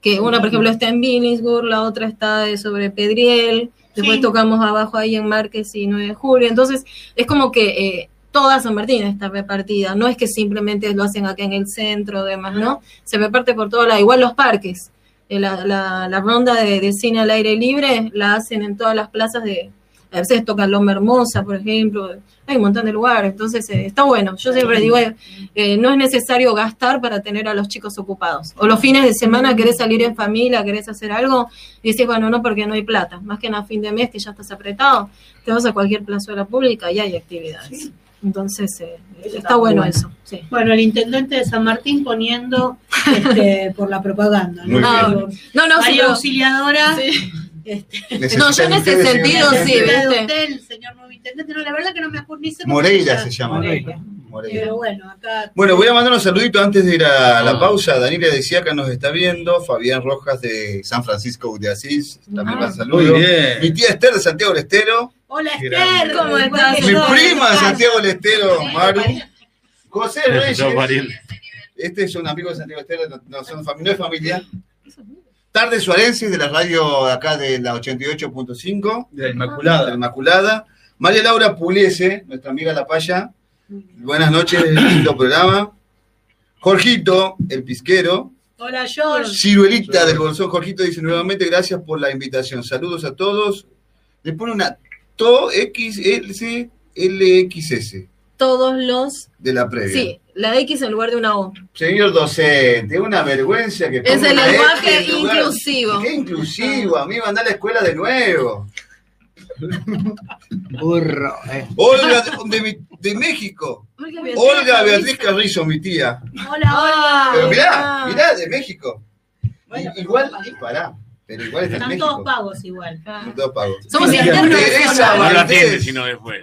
que una por ejemplo está en Billingsburg, la otra está sobre Pedriel, después Sí. tocamos abajo ahí en Márquez y 9 de julio, entonces es como que eh, toda San Martín está repartida, no es que simplemente lo hacen acá en el centro, demás, ¿no? Se reparte por todo lado, igual los parques, eh, la, la- la ronda de, de cine al aire libre la hacen en todas las plazas de, A veces toca Loma Hermosa, por ejemplo. Hay un montón de lugares, entonces eh, está bueno. Yo siempre digo, eh, eh, no es necesario gastar para tener a los chicos ocupados. O los fines de semana querés salir en familia, querés hacer algo, y decís, bueno, no, porque no hay plata. Más que en a fin de mes que ya estás apretado, te vas a cualquier plazuela pública y hay actividades. Entonces, eh, está bueno eso. Sí. Bueno, el intendente de San Martín poniendo este, por la propaganda. ¿no? No, no, pero- auxiliadora. este, No, yo en ese sentido sí, de ¿viste? usted, el señor nuevo intendente, no, la verdad que no me acuerdo ni Moreira se llama. Moreira. Moreira. Pero bueno, acá. Bueno, voy a mandar un saludito antes de ir a la pausa. Daniela de Siaca nos está viendo. Fabián Rojas de San Francisco de Asís también Ah. Muy bien. Mi tía Esther de Santiago del Estero. Hola Esther. ¿Cómo estás? Mi prima. Santiago del Estero, Maru. José Reyes. Este es un amigo de Santiago del Estero, no, son no es familia. Tarde Suarense de la radio acá de la 88.5. De la de la Inmaculada. Inmaculada. María Laura Puliese, nuestra amiga La Paya. Buenas noches, lindo programa. Jorgito, el pisquero. Hola George. Ciruelita del Bolsón. Jorgito dice nuevamente gracias por la invitación. Saludos a todos. Le pone una TO XLC LXS Todos los. de la previa. Sí, la X en lugar de una O. Señor docente, una vergüenza que Es el lenguaje X lugar- inclusivo. ¿Qué inclusivo? A mí me anda a la escuela de nuevo. Burro, eh. Olga de, de mi- de México. Olga Beatriz Carrizo, mi tía. Hola, Ah, Pero mirá, mirá, de México. Bueno, igual, pará, pero igual está en Están todos México. pagos igual. No todo pago. Somos Teresa internos. No lo atiende, Valdés, sino después.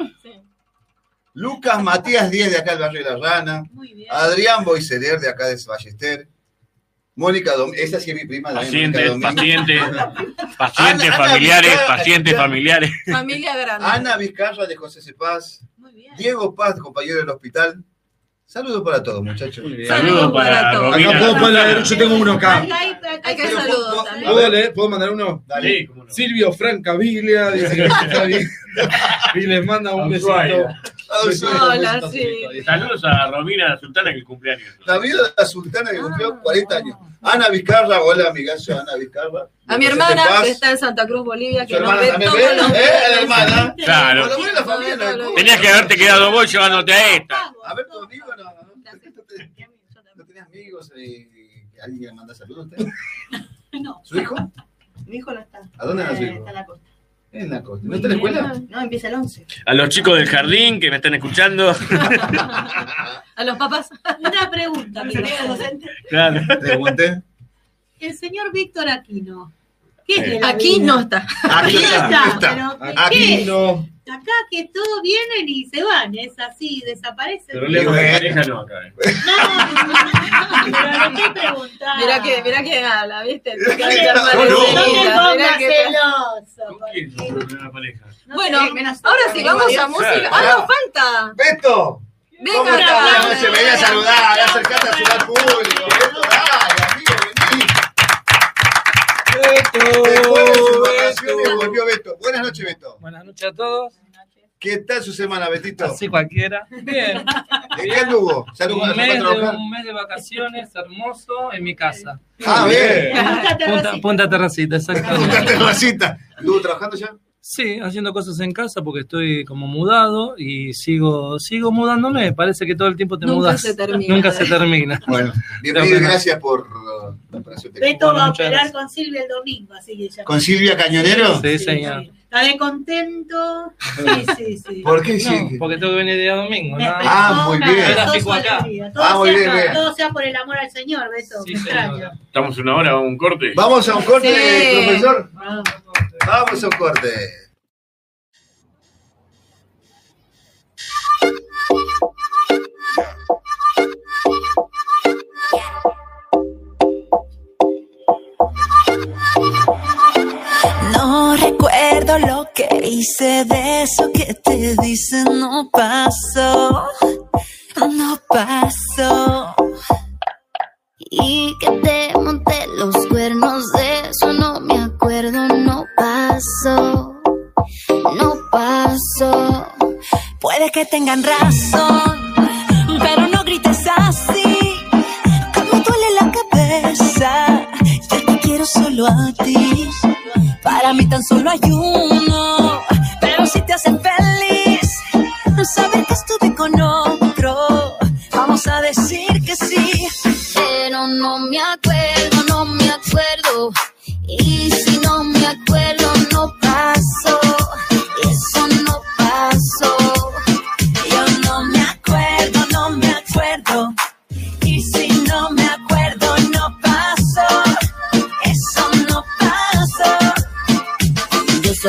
Lucas Matías Díez de acá del barrio de La Rana. Muy bien. Adrián Boiseler de acá de Ballester. Mónica Dom, esa sí es mi prima. también, Pacientes, Domínguez. pacientes, pacientes Ana- familiares, pacientes familiares. Familia grande. Ana Vizcarra de José Cepaz. Muy bien. Diego Paz, compañero del hospital. Saludos para todos, muchachos. Muy bien. Saludos para todos. Acá puedo poner, yo tengo uno acá. Hay- que saludos ¿Puedo- también. ¿Puedo, leer? ¿Puedo mandar uno? Dale. Sí, no. Silvio Francaviglia dice que está bien. y les manda un besito. Ah, sí. Hola, sí. Saludos a Romina Sultana, que cumpleaños. David de la Sultana que cumplió 40 años. Ana Vizcarra, hola amigazo Ana Vizcarra. A mi hermana, Cepaz. que está en Santa Cruz, Bolivia, Su que nos hermana ve todos ve, los ¿eh? La hermana. Claro. Lo la familia no es Tenías que haberte quedado vos llevándote a esta. A ver, conmigo no, no, no, no tenés amigos y y alguien que le manda saludos a usted. No, ¿Su hijo? Mi hijo no está. ¿A dónde nació? Eh, Está en la costa. En la costa. ¿No está en la escuela? No, empieza el 11. A los chicos del jardín que me están escuchando. A los papás. Una pregunta, Mis pero- amigos docentes. Claro. Le pregunté. El señor Víctor Aquino. ¿Qué es de la Aquí no está. Aquí está, aquí está. pero ¿qué- Aquí qué? no. Acá que todos vienen y se van, es así, desaparecen. Pero lejos de pareja no acá. eh. No, pero no te preguntaba. Mirá que, mirá que habla, ¿viste? No te, no pongas celoso. ¿Con quién primera pareja? No Bueno, sé, menos- ahora sí, vamos a música. ¡Ah, no, falta! ¡Beto! Venga ¿Cómo estás? acá. Buenas noches, vení a saludar, acercate a saludar al público. Beto, De volvió Beto. Buenas noches, Beto. Buenas noches a todos. ¿Qué tal su semana, Betito? Así cualquiera. Bien. ¿En qué anduvo? ¿Ya anduvo Un mes, de, trabajar? un mes de vacaciones hermoso en mi casa. Ah, bien. Punta, punta Terracita, Punta exactamente. Terracita. ¿Estuvo trabajando ya? Sí, haciendo cosas en casa porque estoy como mudado y sigo sigo mudándome. Parece que todo el tiempo te Nunca mudas. se termina. Nunca se termina. Bueno, bienvenido y gracias por uh, la operación técnica. Beto va a operar gracias. con Silvia el domingo, así que ya. ¿Con Silvia Cañonero? Sí, señor. Está de contento. Sí, sí, sí. ¿Por qué No, sí? porque tengo que venir día domingo. Más. Ah, muy bien. acá. alegría. Todo, Ah, muy sea, bien, bien. todo sea por el amor al Señor, Beto. Sí, señor. extraño. Estamos una hora a un corte. Vamos a un corte, Sí. profesor. Vamos. Vamos a un corte. Recuerdo lo que hice de eso que te dicen no pasó, no pasó. Y que te monté los cuernos de eso no me acuerdo, no pasó, no pasó. Puede que tengan razón, pero no grites así, que me duele la cabeza. Yo te quiero solo a ti. Para mí tan solo hay uno, pero si te hacen feliz, saber que estuve con otro, vamos a decir que sí. Pero no me acuerdo, no me acuerdo, y si no me acuerdo.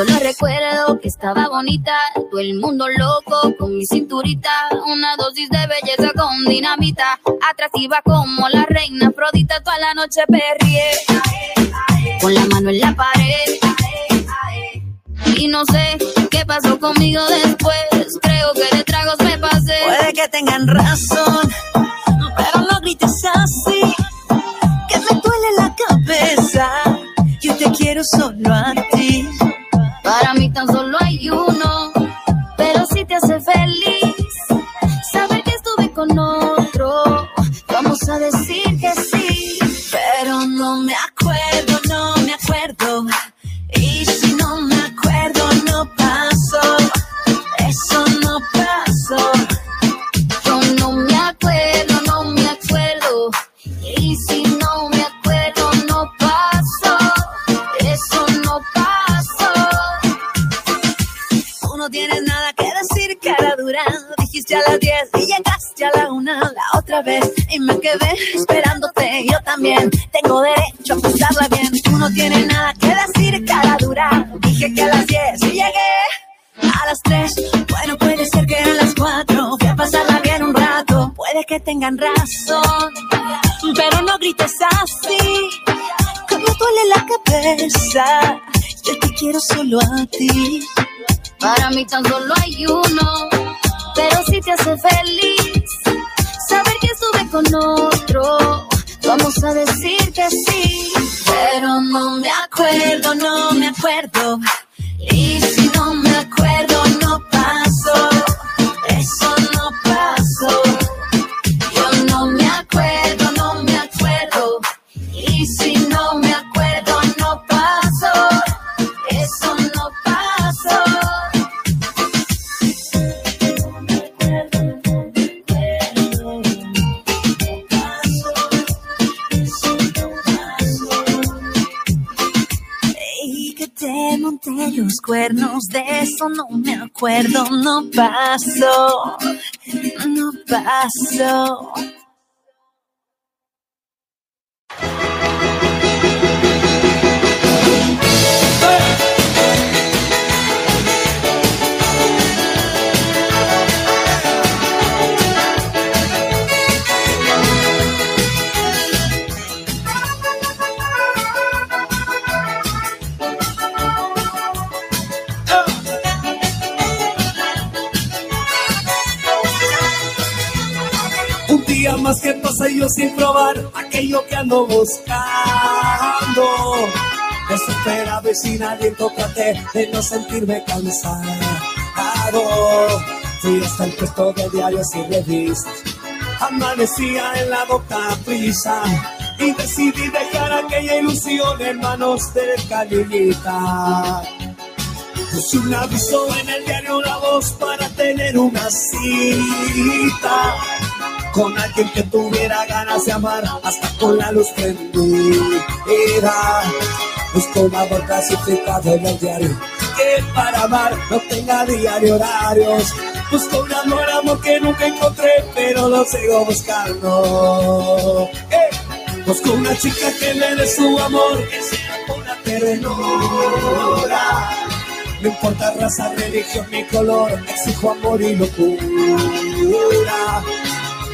Solo recuerdo que estaba bonita, todo el mundo loco con mi cinturita, una dosis de belleza con dinamita, atractiva como la reina Afrodita, toda la noche perrié, con la mano en la pared. Y no sé qué pasó conmigo después, creo que de tragos me pasé. Puede que tengan razón, pero no grites así, que me duele la cabeza. Yo te quiero solo a ti. Para mí tan no tienes nada que decir, cara dura. Dijiste a las 10 y llegaste a la una la otra vez. Y me quedé esperándote. Yo también tengo derecho a pasarla bien. Tú no tienes nada que decir, cara dura. Dije que a las 10 y llegué a las 3. Bueno, puede ser que a las 4. Fui a pasarla bien un rato. Puede que tengan razón. Pero no grites así. Que duele la cabeza. Yo te quiero solo a ti. Para mí tan solo hay uno, pero si te hace feliz saber que estuve con otro, vamos a decir que sí. Pero no me acuerdo, no me acuerdo. Y si no me acuerdo, no pasó. Eso no pasó. Yo no me acuerdo, no me acuerdo. Y si no monté los cuernos, de eso no me acuerdo, no pasó, no pasó. Más que pasa yo sin probar aquello que ando buscando. Desesperado y sin aliento traté de no sentirme cansado. Fui hasta el puesto de diarios y revistas. Amanecía en la boca prisa y decidí dejar aquella ilusión en manos de Calillita. Puse un aviso en el diario La Voz para tener una cita con alguien que tuviera ganas de amar hasta con la luz prendida. Busco un amor clasificado en el diario que para amar no tenga diario horarios. Busco un amor, amor que nunca encontré, pero lo sigo buscando. ¡Eh! Busco una chica que me dé su amor, que sea una ternura. No importa raza, religión ni color, exijo amor y locura.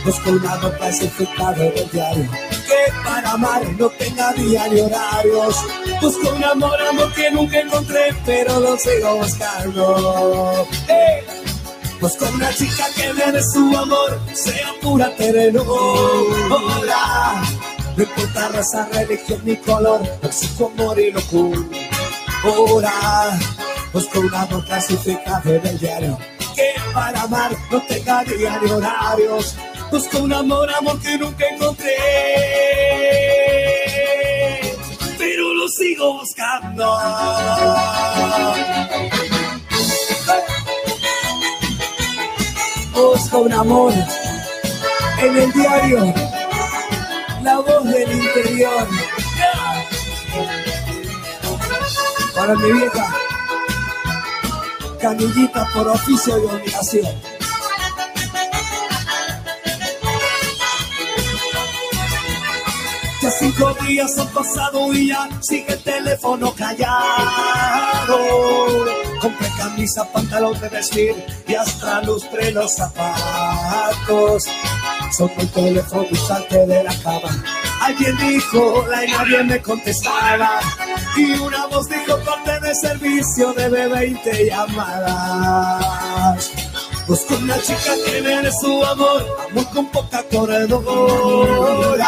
Busco un amor clasificado en el diario que para amar no tenga día ni horarios. Busco un amor, amor que nunca encontré, pero lo sigo buscando. ¡Eh! Busco una chica que me dé su amor, sea pura ternura. No importa raza, religión ni color, exijo amor y locura. Busco un amor clasificado en el diario que para amar no tenga día ni horarios. Busco un amor, amor que nunca encontré. Pero lo sigo buscando. Busco un amor en el diario, la voz del interior. Para mi vieja, canillita por oficio y obligación. Cinco días han pasado y ya sigue el teléfono callado. compré camisa, pantalón de vestir y hasta lustré los zapatos. Sonó el teléfono y salté de la cama. Alguien dijo, la y nadie me contestaba. Y una voz dijo, corte de servicio, debe 20 llamadas. Busco una chica que me dé su amor, amor con poca corredora.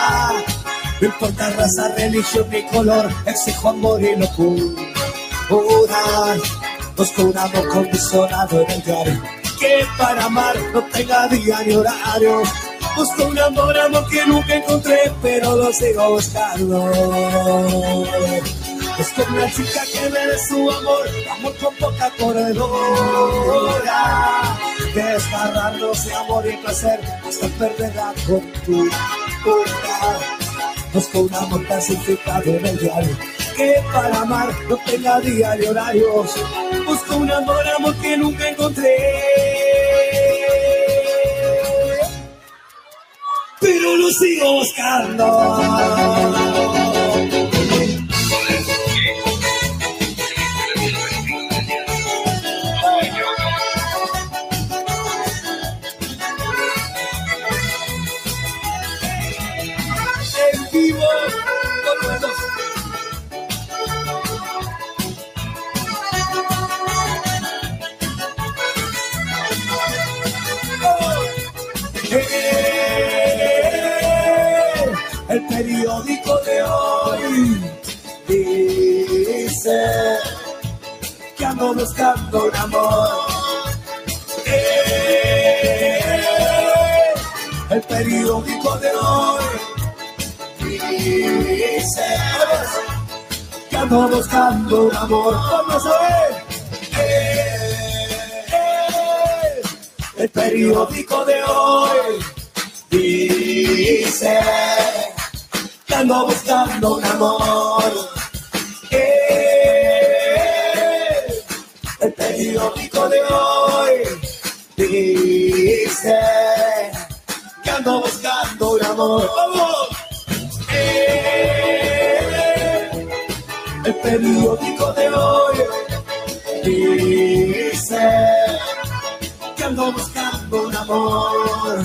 No importa raza, religión ni color, exijo amor y locura. Busco un amor condicionado en el diario, que para amar no tenga día ni horario. Busco un amor, amor que nunca encontré, pero lo sigo buscando. Busco una chica que me dé su amor, amor con poca corredora. Desgarrarnos de amor y placer hasta perderla con tu un amor clasificado en el diario que para amar no tenga día ni horarios. Busco un amor, amor que nunca encontré. Pero lo sigo buscando. Ando buscando un amor. Eh, El periódico de hoy dice que ando buscando un amor. Vamos a ver. Eh, El periódico de hoy dice que ando buscando un amor. Dice que ando buscando un amor. ¡Vamos! Eh, El periódico de hoy dice que ando buscando un amor,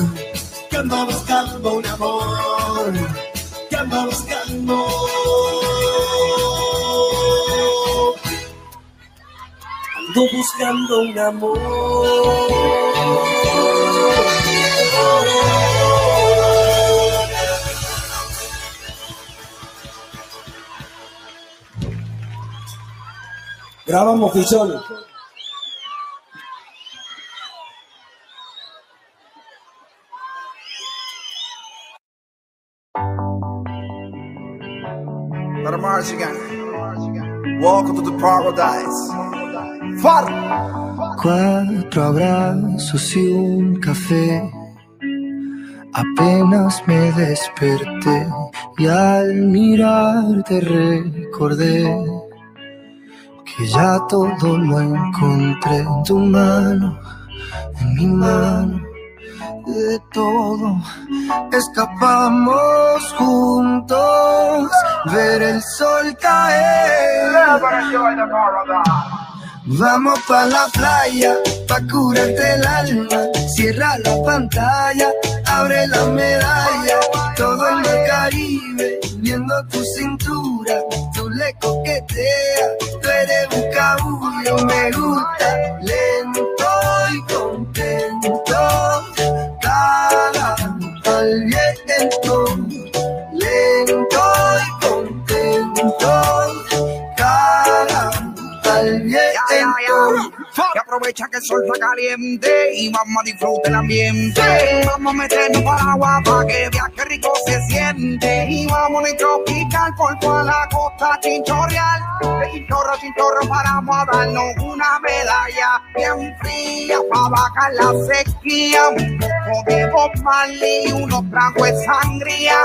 que ando buscando un amor, que ando buscando. Ando buscando un amor. Para Marzigan. Welcome to the paradise. Far. Cuatro abrazos y un café. Apenas me desperté y al mirarte recordé que ya todo lo encontré en tu mano, en mi mano, de todo. Escapamos juntos, ver el sol caer. Vamos pa' la playa, pa' curarte el alma. Cierra la pantalla, abre la medalla. Todo en el Caribe, viendo tu cintura. Le coqueteas, tú eres un cabullo. Me gusta lento y contento. Cada al viento, lento y contento. Cada al viento. Y aprovecha que el sol está caliente y vamos a disfrutar el ambiente. Vamos a meternos para agua para que veas qué rico se siente. Y vamos a tropical por toda la costa chinchorreal. De chinchorro chinchorro paramos a darnos una medalla bien fría para bajar la sequía. Un poco de Bob Marley y unos tragos de sangría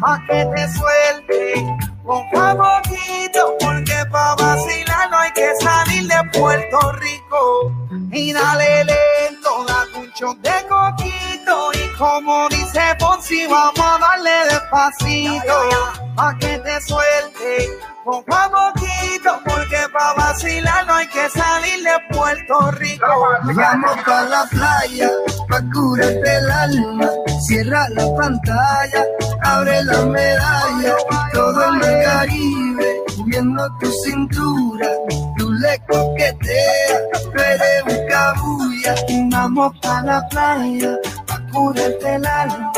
pa' que te suelte. Poco a poquito, porque pa' vacilar no hay que salir de Puerto Rico. Y dale lento, date un shot de coquito. Y como dice Ponzi, vamos a darle despacito. Pa' que te suelte, poco a poquito, porque pa' pa' vacilar no hay que salir de Puerto Rico. Vamos pa' la playa, pa' curarte el alma. Cierra la pantalla, abre la medalla. Todo el mar Caribe, viendo tu cintura. Tú le coqueteas, tú eres un cabulla. Vamos pa' la playa, curarte el alma.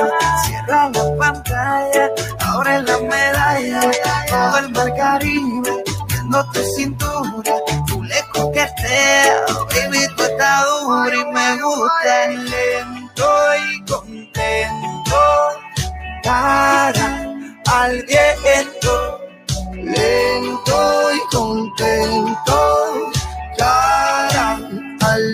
Cierra la pantalla, abre la medalla. Todo el mar Caribe, viendo tu cintura. Tú le coqueteas, baby, tú estás y me gusta lento y contento. Cara al viento, lento y contento. Cara al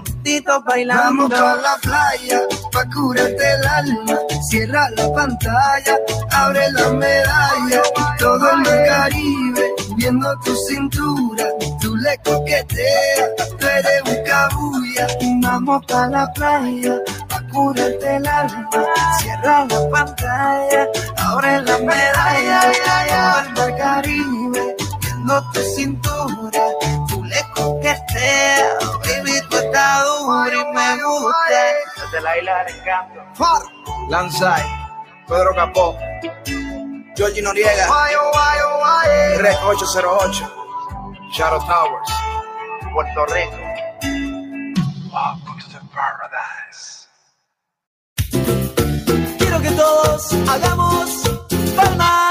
Vamos pa' la playa, pa' curarte el alma. Cierra la pantalla, abre la medalla. Todo el mar Caribe, viendo tu cintura. Tú le coqueteas, tú eres un cabulla. Vamos pa' la playa, pa' curarte el alma. Cierra la pantalla, abre la medalla. Todo el Caribe, viendo tu cintura. Le coqueteas, baby, tú estás dura y me gusta. Desde la isla del encanto. Far, Lanzai, Pedro Capó, Georgie Noriega, Red 808, Shadow Towers, Puerto Rico. Welcome to paradise. Quiero que todos hagamos palmas.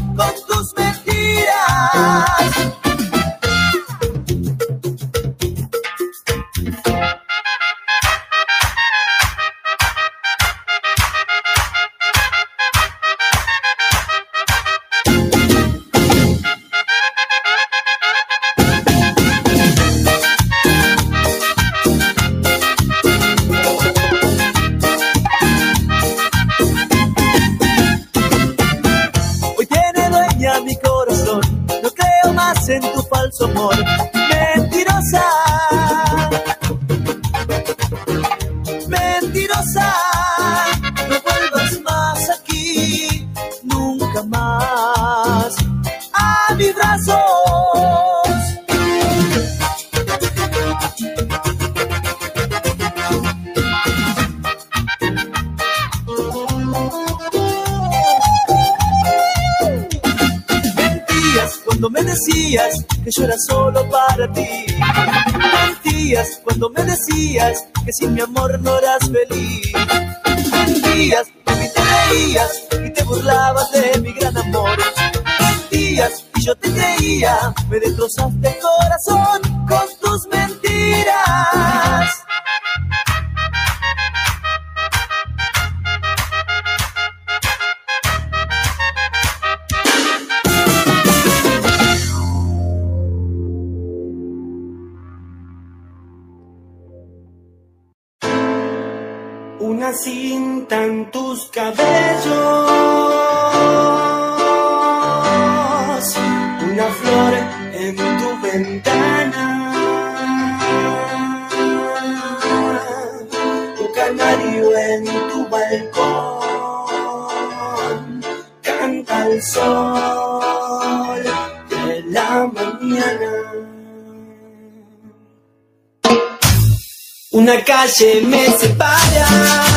el sol de la mañana. Una calle me separa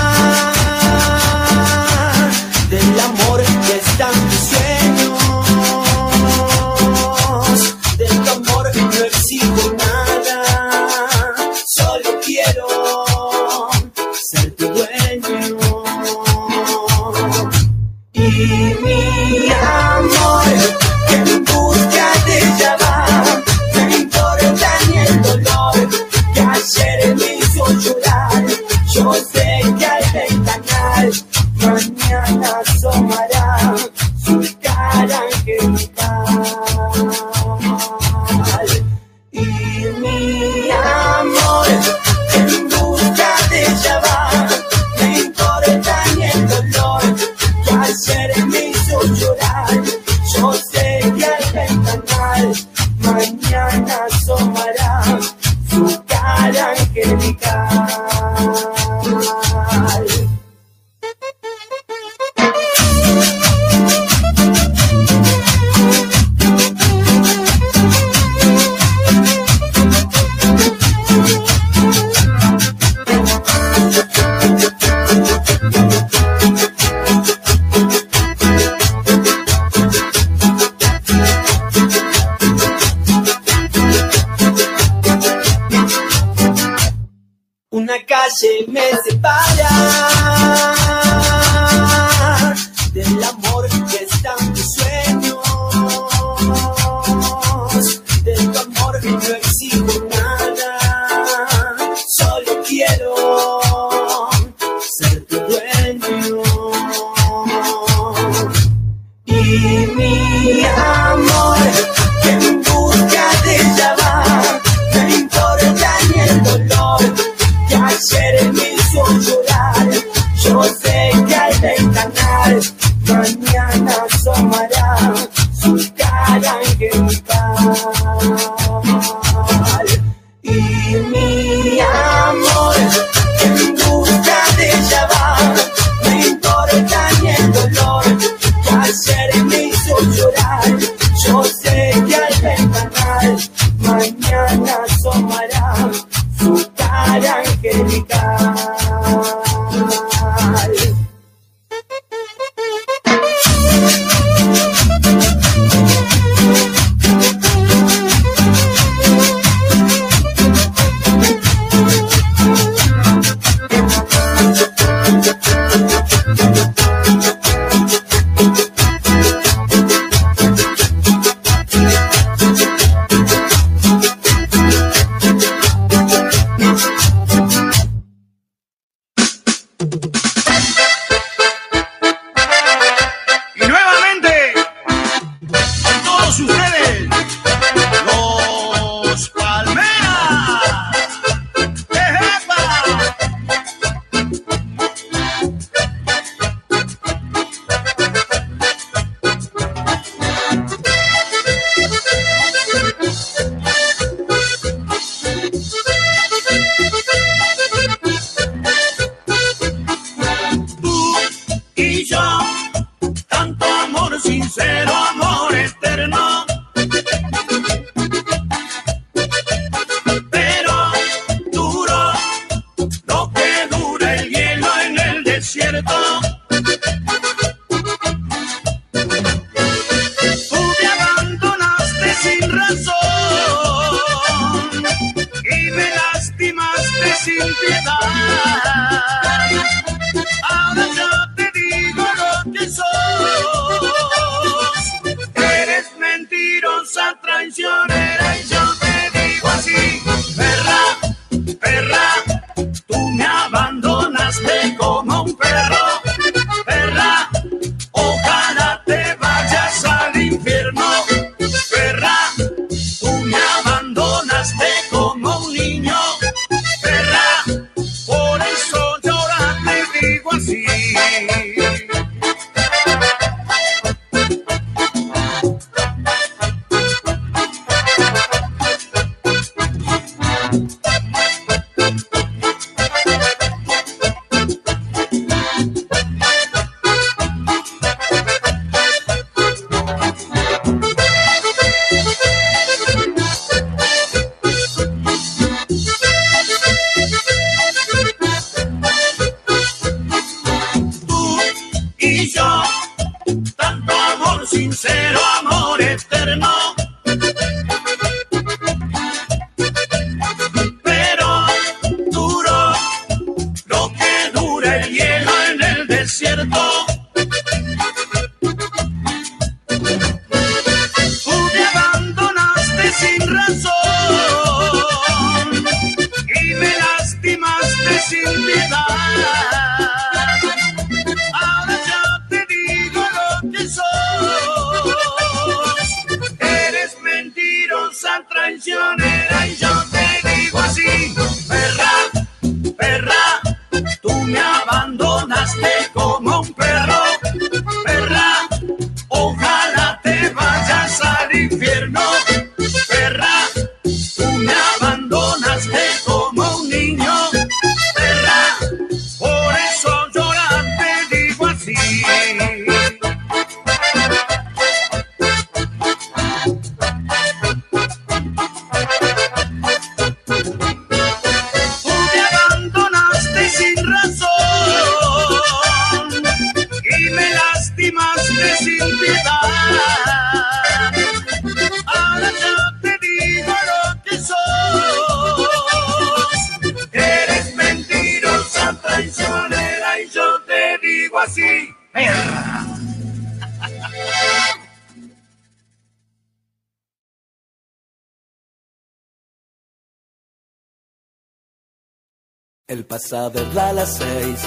Pasado a las seis,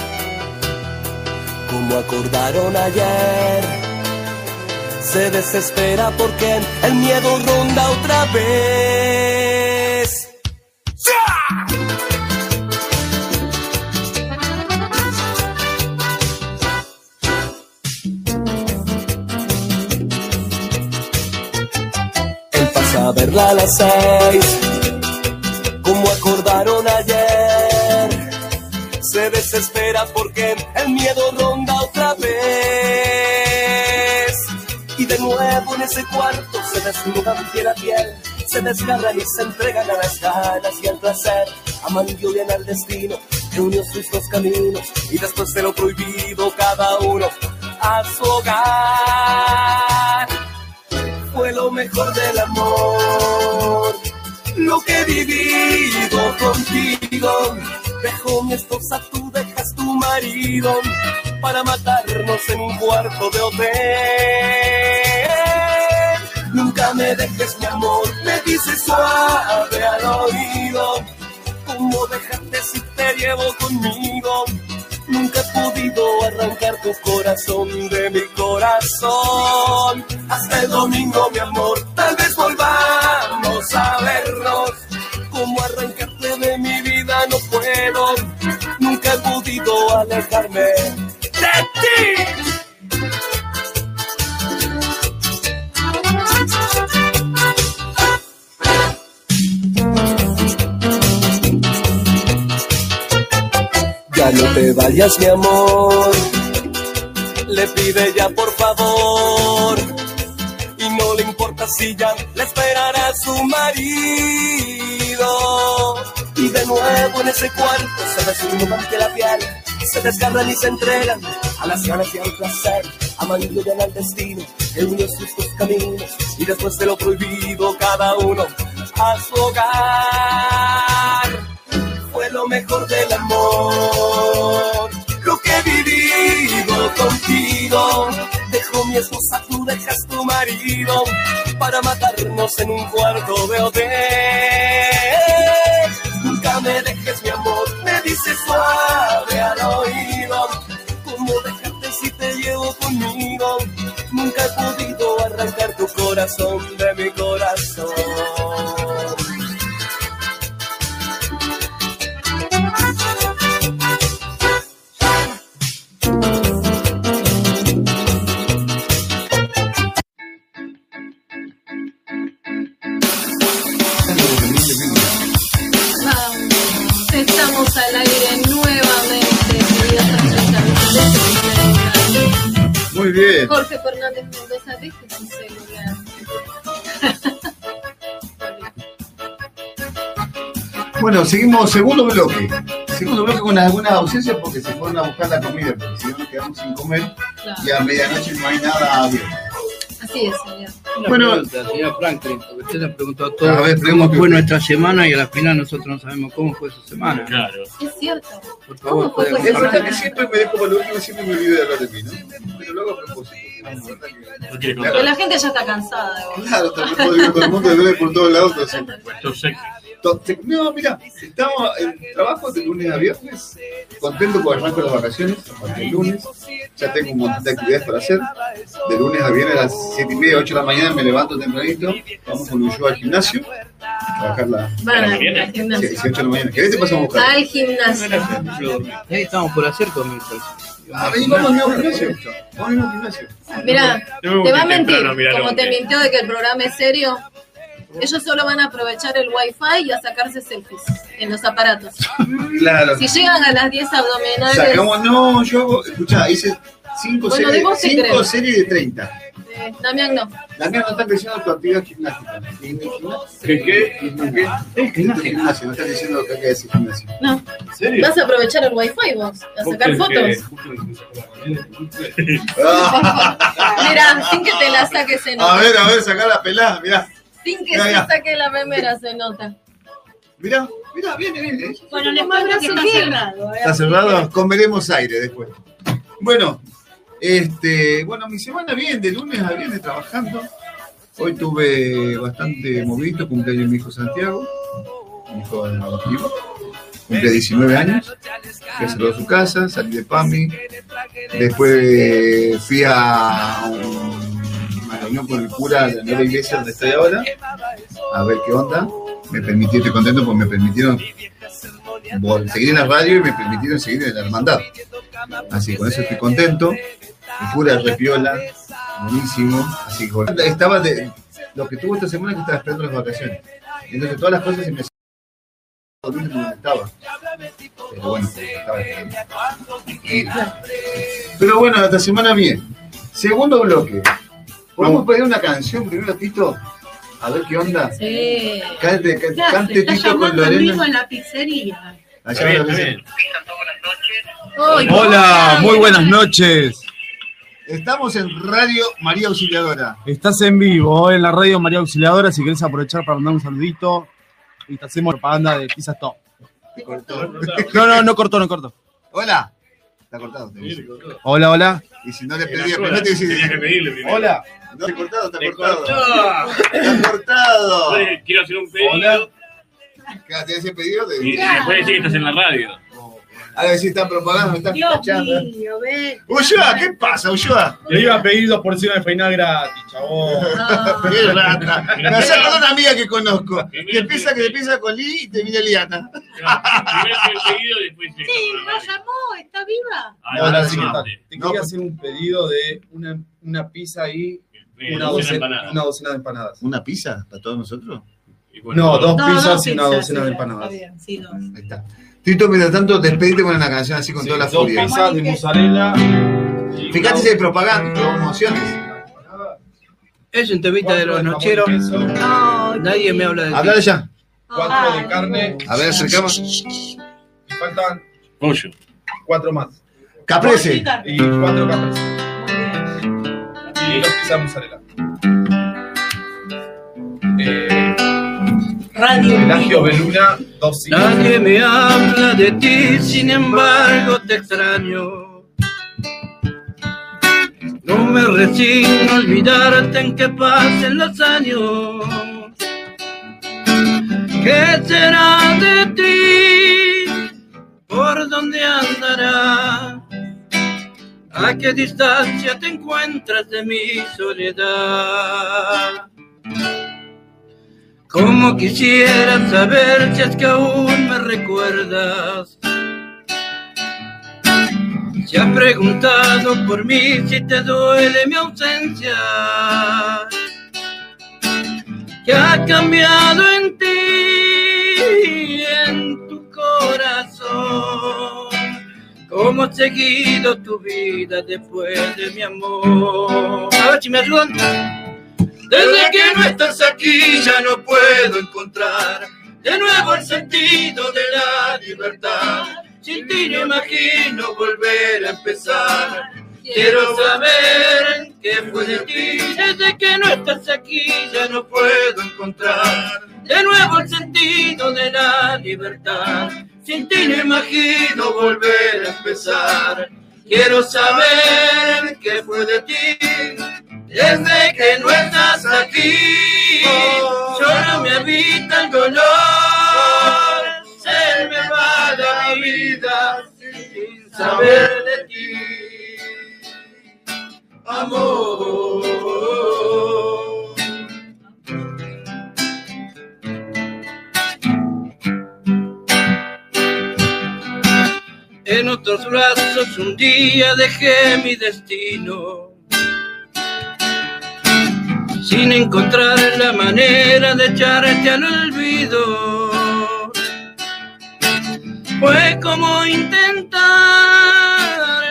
como acordaron ayer, se desespera porque el miedo ronda otra vez. Él pasa a verla a las seis, como acordaron ayer. Se desespera porque el miedo ronda otra vez. Y de nuevo en ese cuarto se desnudan piel a piel. Se desgarran y se entregan a las ganas y al placer. Aman y odian al destino que unió sus dos caminos. Y después de lo prohibido, cada uno a su hogar fue lo mejor del amor. Lo que he vivido contigo, dejo mi esposa, tú dejas tu marido para matarnos en un cuarto de hotel. Nunca me dejes mi amor, me dices suave al oído. ¿Cómo dejarte si te llevo conmigo? Nunca he podido arrancar tu corazón de mi corazón. Hasta el domingo, mi amor, tal vez volvamos a vernos. Como arrancarte de mi vida no puedo. Nunca he podido alejarme de ti. Ya no te vayas, mi amor. Le pide ya por favor. Y no le importa si ya le esperará su marido. Y de nuevo en ese cuarto se desnudan ante la piel. Se desgarran y se entregan a las ganas y al placer. Aman y odian al destino, el unió sus dos caminos. Y después de lo prohibido, cada uno a su hogar fue lo mejor del amor. Lo que he vivido contigo, dejo mi esposa, tú dejas tu marido para matarnos en un cuarto de hotel. Nunca me dejes mi amor, me dices suave al oído. ¿Cómo dejarte si te llevo conmigo? Nunca he podido arrancar tu corazón de mi corazón. Bien. Jorge Fernández Mendoza, deje su celular. Bueno, seguimos segundo bloque. Segundo bloque con algunas ausencias porque se fueron a buscar la comida, porque si no nos quedamos sin comer y a medianoche no hay nada abierto. Así es, señor. Una Bueno. pregunta, señor Franklin, porque usted nos preguntó a todos A ver, cómo fue nuestra semana y a la final nosotros no sabemos cómo fue su semana. Claro. Es cierto. Por favor, fue Es verdad que siempre me dejo para lo último y siempre me olvido de hablar de mí, ¿no? Pero lo hago a propósito. Es verdad que- No quiere Pero contar. la gente ya está cansada de vos. Claro, digo todo el mundo debe por todos lados. entonces- Entonces, No, mira, estamos en trabajo de lunes a viernes, contento porque arranco las vacaciones, del lunes, ya tengo un montón de actividades para hacer, de lunes a viernes a las 7 y media, 8 de la mañana me levanto tempranito, vamos con un show al gimnasio, a trabajar la... Van al Sí, gimnasio. 18 de la mañana, ¿querés te pasamos a buscar? Al gimnasio. Ahí estamos por hacer comienzos. Ah, vení, vamos al gimnasio, vamos al gimnasio. Mira, te va a mentir, como te mintió de que el programa es serio. Ellos solo van a aprovechar el wifi y a sacarse selfies en los aparatos. Claro. Si llegan a las 10 abdominales, Sacamos, no, yo hago, escuchá, hice 5 Bueno, series, cinco series de 30. eh, Damián no. Mía no está creciendo tu actividad gimnástica. ¿Qué qué? ¿Qué? Gimnasio, no estás diciendo que hay que decir gimnasio. No. ¿En serio? Vas a aprovechar el wifi vos, a sacar fotos. Mira, sin que te la saques nota. A ver, a ver, sacá la pelada, mirá. Sin que Mirá, se mirá. saque la remera se nota. Mirá, mirá, viene, viene. Bueno, les cuento que está brazo que- cerrado. ¿eh? Está cerrado, comeremos aire después. Bueno, este, bueno, mi semana bien, de lunes a viernes trabajando. Hoy tuve bastante movido, cumpleaños de mi hijo Santiago, mi hijo adoptivo. Cumple 19 años. Saludarlo a su casa, salí de PAMI. Después fui a un- reunión con el cura de la nueva iglesia donde estoy ahora, a ver qué onda. Me permitieron, estoy contento porque me permitieron seguir en la radio y me permitieron seguir en la hermandad. Así con eso estoy contento. El cura es repiola, buenísimo. Así estaba de, lo que tuvo esta semana que estaba esperando las vacaciones. Entonces todas las cosas se me estaba. Pero bueno, estaba Pero bueno, esta semana bien. Segundo bloque. ¿Podemos pedir una canción primero, Tito? A ver qué onda. Sí. Cante, cante, Claro, cante Tito con Lorena. en la pizzería. Allá la. Ay, Hola, muy buenas noches. Estamos en Radio María Auxiliadora. Estás en vivo en la radio María Auxiliadora. Si querés aprovechar para mandar un saludito y te hacemos propaganda de Pizza Top. No, no, no cortó, no cortó. Hola. Está cortado. Hola, hola. Y si no le pedía, sola, te primero. Hola. No, está cortado, está Te cortado. cortó. Está cortado. Oye, Quiero hacer un pedido. Hola. ¿Qué ¿Tienes ese pedido? De... Y, y después decir que estás en la radio. A ver si están propagando, me están escuchando. Ulloa, ¿qué pasa, Ulloa? Le iba a pedir dos porciones de feiná gratis, chabón. Qué rata. Me hace acordar una amiga que conozco. Que empieza, que empieza con Lee y termina Liana. Primero hacer el pedido y después Sí, sí. no llamó, está viva. Ahí va, sí, ¿qué tal? sí. Te quería hacer un pedido de una, una pizza Eh, una, docena de docena, empanadas. una docena de empanadas. ¿Una pizza para todos nosotros? Bueno, No, dos No, pizzas dos y una pizzas, docena sí, de Está empanadas. bien, sí, dos. Ahí está. Tito, mientras tanto, despedite con una canción así con Sí, toda la dos furia. pizzas de mozzarella. Fíjate si hay propaganda, promociones. Es un temita de los nocheros. Ay, Nadie me habla de Hablar ti. ya. Cuatro de carne. A ver, acercamos. Faltan Pollo. cuatro más. Caprese. Y cuatro caprese. Y dos pizzas de mozzarella. Eh, Radio. Pelagio Beluna, dos. Nadie me habla de ti, sin embargo te extraño. No me resigno a olvidarte en que pasen los años. ¿Qué será de ti? ¿Por dónde andará? ¿A qué distancia te encuentras de mi soledad? Como quisiera saber si es que aún me recuerdas. Si has preguntado por mí si te duele mi ausencia. ¿Qué ha cambiado en ti, ¿Cómo seguido tu vida después de mi amor? A ver si me ayudan. Desde que no estás aquí ya no puedo encontrar de nuevo el sentido de la libertad. Sin ti no imagino volver a empezar. Quiero saber qué fue de ti. Desde que no estás aquí ya no puedo encontrar de nuevo el sentido de la libertad. Sin ti no imagino volver a empezar. Quiero saber qué fue de ti. Desde que no estás aquí, solo me habita el dolor. Se me va la vida sin saber de ti, amor. En otros brazos un día dejé mi destino sin encontrar la manera de echarte al olvido. Fue como intentar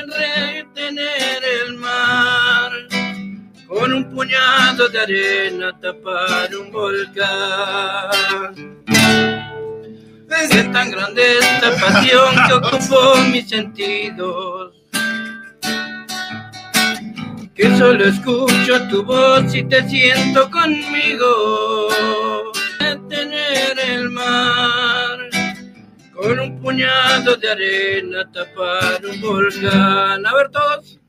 retener el mar con un puñado de arena tapar un volcán. Es tan grande esta pasión que ocupó mis sentidos que solo escucho tu voz y te siento conmigo. Detener el mar con un puñado de arena tapar un volcán. A ver todos.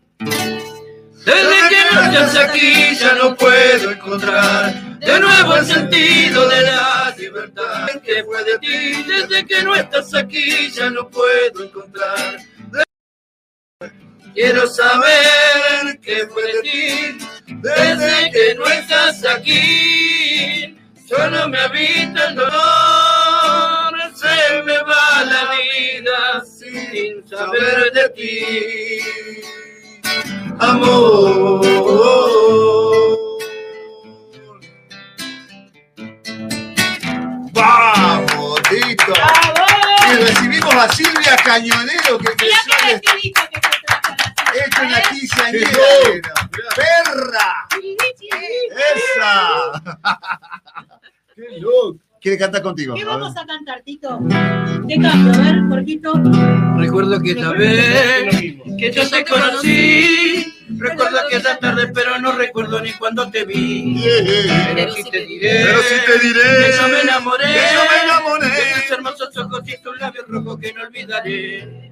Desde que no estás aquí ya no puedo encontrar de nuevo el sentido de la libertad que fue de ti. Desde que no estás aquí ya no puedo encontrar. Quiero saber qué fue de ti desde que no estás aquí. Solo me habita el dolor, se me va la vida sin saber de ti. Amor. ¡Vamos, Tito! Y recibimos a Silvia Cañonero, que que sale hecho una quinceañera. ¡Perra! ¡Esa! ¡Qué loco! ¿Quiere cantar contigo? ¿Qué A ver. vamos a cantar, Tito? De cambio, a ver, Jorgito. Recuerdo que esta vez que yo te conocí, recuerdo que esa tarde, pero no recuerdo ni cuando te vi. Pero sí te diré, Pero sí te diré, que yo me enamoré, que yo me enamoré. de tus hermosos ojos y tus labios rojos que no olvidaré.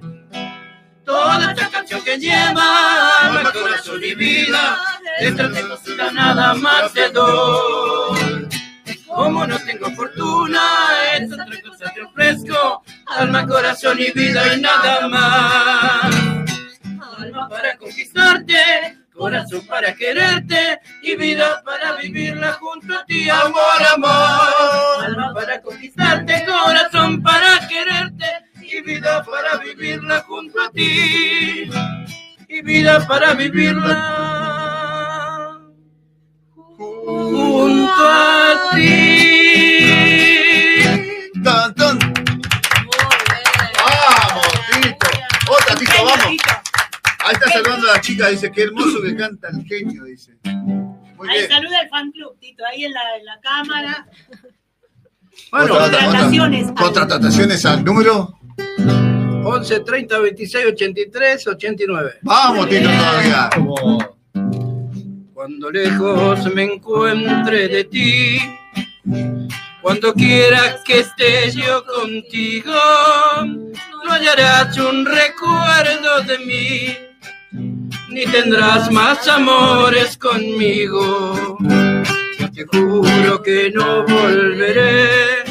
Toda esta canción que lleva alma, corazón y vida, detrás de nada más te doy. Como no tengo fortuna, es otra cosa que ofrezco, alma, corazón y vida y nada más. Alma para conquistarte, corazón para quererte y vida para vivirla junto a ti, amor, amor. Alma para conquistarte, corazón para quererte y vida para vivirla junto a ti y vida para vivirla junto a ti. Tan, tan. Vamos, Tito. Otra, Tito, vamos. Ahí está saludando a la chica, dice, qué hermoso que canta el genio, dice. Muy Ahí bien. saluda el fan club, Tito, ahí en la, en la cámara. Bueno, contrataciones. al- Contrataciones al número. 11 30 26 83 89. Vamos, Tito, todavía. Cuando lejos me encuentre de ti, cuando quieras que esté yo contigo, no hallarás un recuerdo de mí, ni tendrás más amores conmigo. Te juro que no volveré,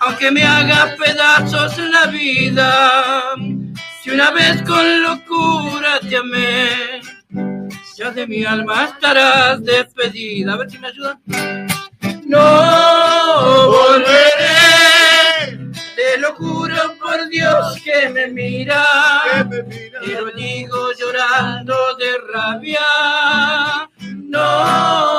aunque me haga pedazos la vida. Si una vez con locura te amé, ya de mi alma estarás despedida. A ver si me ayudan. No volveré, te lo juro por Dios que me mira, y lo digo llorando de rabia. No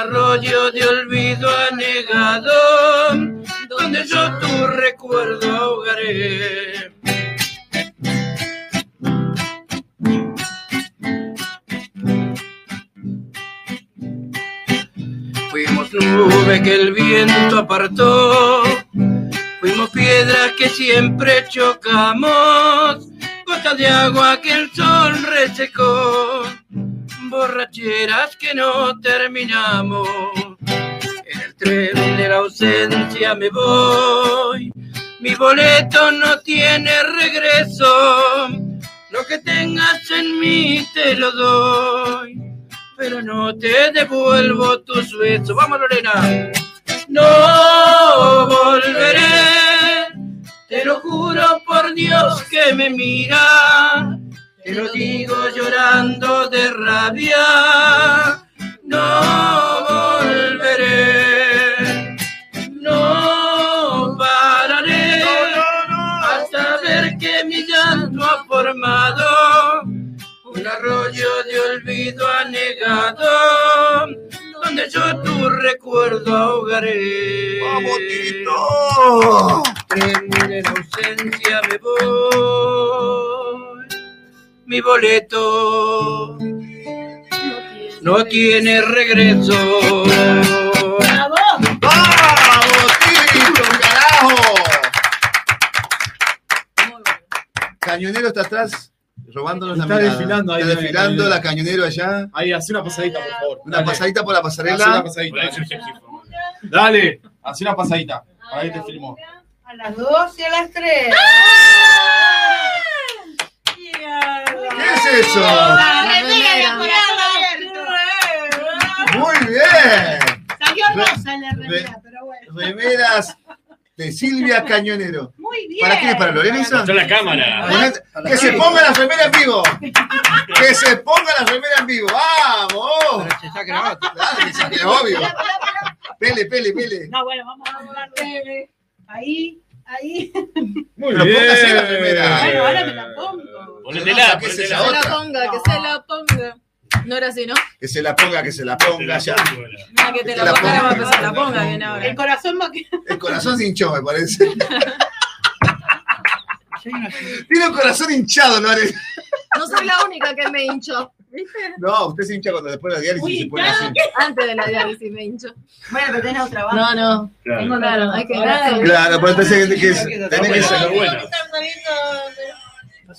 arroyo de olvido anegado, donde yo tu recuerdo ahogaré. Fuimos nube que el viento apartó, fuimos piedras que siempre chocamos, gotas de agua que el sol resecó, borracheras que no terminamos. En el tren de la ausencia me voy, mi boleto no tiene regreso, lo que tengas en mí te lo doy pero no te devuelvo tus besos. Vamos, Lorena. No volveré, te lo juro por Dios que me mira, te lo digo llorando de rabia. No volveré, no pararé, hasta ver que mi llanto ha formado un arroyo de olvido anegado, donde yo tu recuerdo ahogaré. ¡Vamos, Tito! En la ausencia me voy, mi boleto no tiene regreso. ¡Bravo! ¡Vamos, Tito, carajo! Cañonero está atrás. Robándonos la Está mirada. desfilando ahí, Está ahí, desfilando ahí. la cañonero allá. Ahí, hace una pasadita, por favor. Una Dale. pasadita por la Hace pasarela. una pasadita. Dale, hace una pasadita. Ahí te filmó. A las 2 y a las 3. ¿Qué es eso? Muy bien. Salió rosa en la remera, pero bueno. Remeras de Silvia Cañonero. Bien. ¿Para quién es? ¿Para Lorena esa? Mostrá la cámara. Ponete- Que se ponga la remera en vivo. Que se ponga la remera en vivo. ¡Vamos! Claro, que obvio. Pele, pele, pele. No, bueno, vamos a hablar de... Ahí, ahí. Muy Pero bien. póngase la remera. Bueno, ahora me la pongo. Ponétela, ¿Qué es ponétela. esa Que se la otra? ponga, que se la ponga. No era así, ¿no? Que se la ponga, que se la ponga ya. No, que te la la ponga, a empezar la ponga bien ahora. El corazón va que... El corazón se hinchó, me parece. Tiene un corazón hinchado, ¿no? Ale? No soy la única que me hinchó. ¿Viste? No, usted se hincha cuando después de la diálisis se pone así. Antes de la diálisis me hinchó. Bueno, pero tenés otra banda. No, no. Claro. Tengo claro, hay que Claro, pero entonces que, que tenés que ser. buena.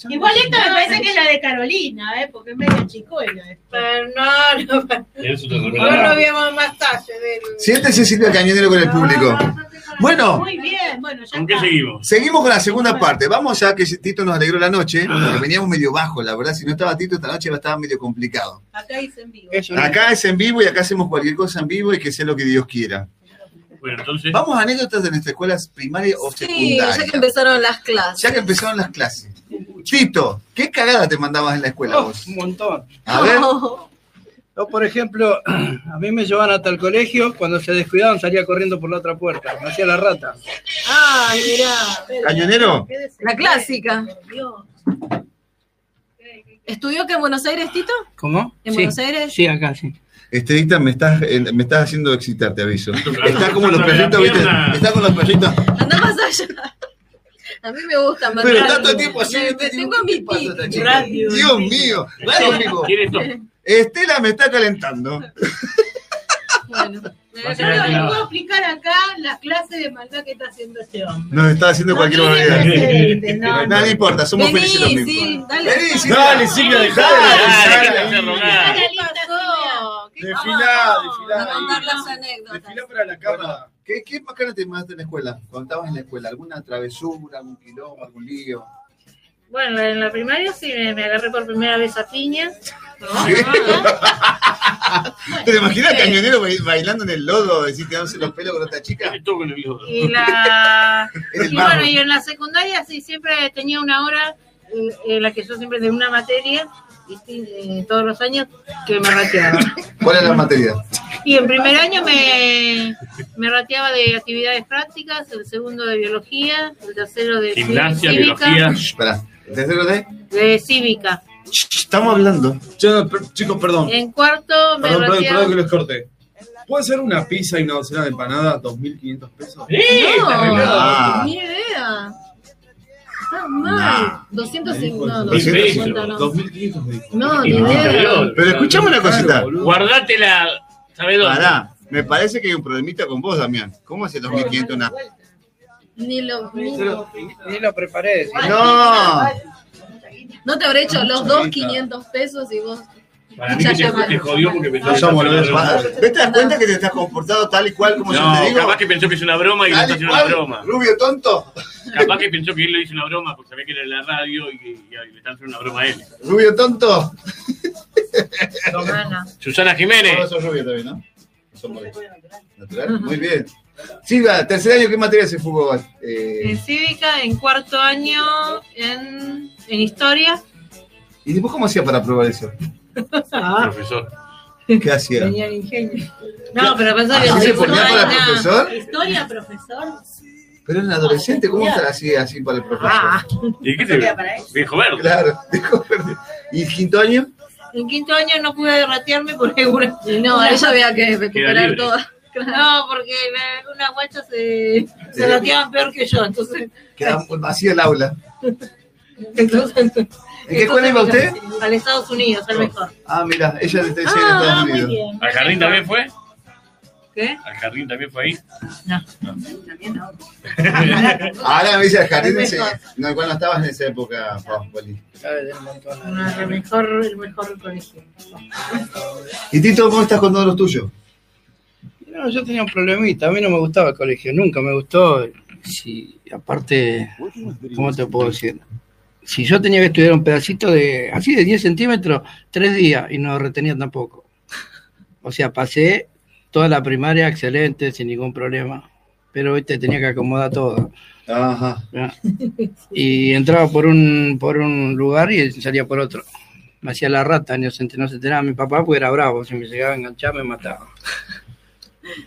Igual esta me parece que es la de Carolina, ¿eh? Porque es medio chicuela. Pero no, recuerda. vimos más tarde. Siéntese Silvia Cañonero con el público. Bueno, Muy bien, bueno, ya ¿Con qué seguimos? seguimos con la segunda parte. Vamos ya que Tito nos alegró la noche, porque veníamos medio bajo, la verdad. Si no estaba Tito, esta noche va a estar medio complicado. Acá hice en vivo. Acá es en vivo y acá hacemos cualquier cosa en vivo y que sea lo que Dios quiera. Bueno, entonces. Vamos a anécdotas de nuestra escuela primaria o Sí, secundaria. ya que empezaron las clases. Ya que empezaron las clases. Tito, ¿qué cagada te mandabas en la escuela Oh, vos? un montón. A ver. Yo, por ejemplo, a mí me llevaban hasta el colegio, cuando se descuidaban salía corriendo por la otra puerta, me hacía la rata. Ay, mirá. ¿Cañonero? La clásica. ¿Estudió que en Buenos Aires, Tito? ¿Cómo? ¿En sí. Buenos Aires? Sí, acá, sí. Estevita, me estás, eh, me estás haciendo excitar, te aviso. claro. Está como los perritos, ¿viste? Está con los perritos. Anda más allá. A mí me gusta más. Pero tanto tiempo así, Me- me tengo mi ¿qué pasa? Dios mío. ¿Quién es esto? Estela me está calentando. Bueno. La- les puedo explicar acá las clases de maldad que está haciendo este hombre. Nos está haciendo cualquier No barbaridad. no, Nada, no. no importa, somos Vení, felices los mismos. sí, dale. Silvia. Dale, Silvia, dejá de Dale, pensar que te ahí. hace rogar. ¿Qué pasó? ¿Qué Desfilá, pasó? desfilá De ahí. contar las anécdotas. Desfilá para la cámara. ¿Qué, ¿Qué macana te mandaste en la escuela? Cuando estabas en la escuela, ¿alguna travesura, algún quilombo, algún lío? Bueno, en la primaria sí me, me agarré por primera vez a piñas. ¿Te imaginas cañonero ba- bailando en el lodo, decir tirándose los pelos con otra chica? Y la En el y bueno, y en la secundaria sí siempre tenía una hora eh, en la que yo siempre de una materia eh, todos los años que me rateaba. ¿Cuál es la materia? Y en primer año me, me rateaba de actividades prácticas, el segundo de biología, el tercero de Gimnasia, cívica, biología. Espera, ¿el tercero de? de cívica. Estamos hablando. Yo, per- chicos, perdón. En cuarto me Perdón, perdón, rateaba. perdón que les corte. ¿Puede ser una pizza y una docena de empanadas 2.500 pesos? No, Ah. ni idea. Está mal. 250, no, 250, 250 no. 2.500 me dijo. No, ni Y no, idea. pero- escuchame una cosita. Guardátela. ¿Sabes dónde? Pará, me parece que hay un problemita con vos, Damián. ¿Cómo hace 2.500 una? Ni lo, ni, Ni lo preparé. sí. No. no te habré hecho los dos 500 pesos y vos. Para mí que te, te jodió porque pensó que Yo era boludo, una broma. ¿Vos te das cuenta que te estás comportando tal y cual como yo No, te digo? capaz que pensó que es una broma y no está haciendo una broma. Rubio tonto. Capaz que pensó que él le hizo una broma porque sabía que era en la radio y que y le están haciendo una broma a él. Rubio tonto. Susana Jiménez. Todos son rubios también, ¿no? Rubios. Natural, muy bien. Silvia, tercer año, ¿qué materia se fugó? Eh, En cívica, en cuarto año, en, en historia. ¿Y después cómo hacía para probar eso? Profesor. ¿Qué hacía? Tenía el ingenio. No, pero que ¿Así se no ponía para el profesor? Historia, profesor. Pero era un adolescente, ¿cómo estar así, así para el profesor? Ah, ¿Y qué te Viejo verde. Claro, dijo verde. ¿Y el quinto año? en quinto año no pude ratearme porque una. Y no, ella había que recuperar toda. No, porque la- unas guachas se, se rateaban peor que yo, entonces. Quedaba vacío el aula. entonces ¿En qué escuela iba usted? Al Estados Unidos, al mejor. Ah, mira, ella está en Ah, Estados muy Unidos. bien. ¿Al jardín también fue? ¿Qué? ¿Al jardín también fue ahí? No. También no. Ahora me dice el jardín, ese- no, no estabas en esa época, Poli. El mejor, el mejor colegio. ¿Y Tito, cómo estás con todos los tuyos? No, yo tenía un problemita, a mí no me gustaba el colegio, nunca me gustó. Si, aparte, ¿cómo te puedo decir? Si yo tenía que estudiar un pedacito de, así de 10 centímetros, tres días y no retenía tampoco. O sea, pasé toda la primaria excelente, sin ningún problema, pero te tenía que acomodar todo. Ajá. Y entraba por un, por un lugar y salía por otro. Me hacía la rata, no se, no se enteraba mi papá porque era bravo, si me llegaba a enganchar me mataba.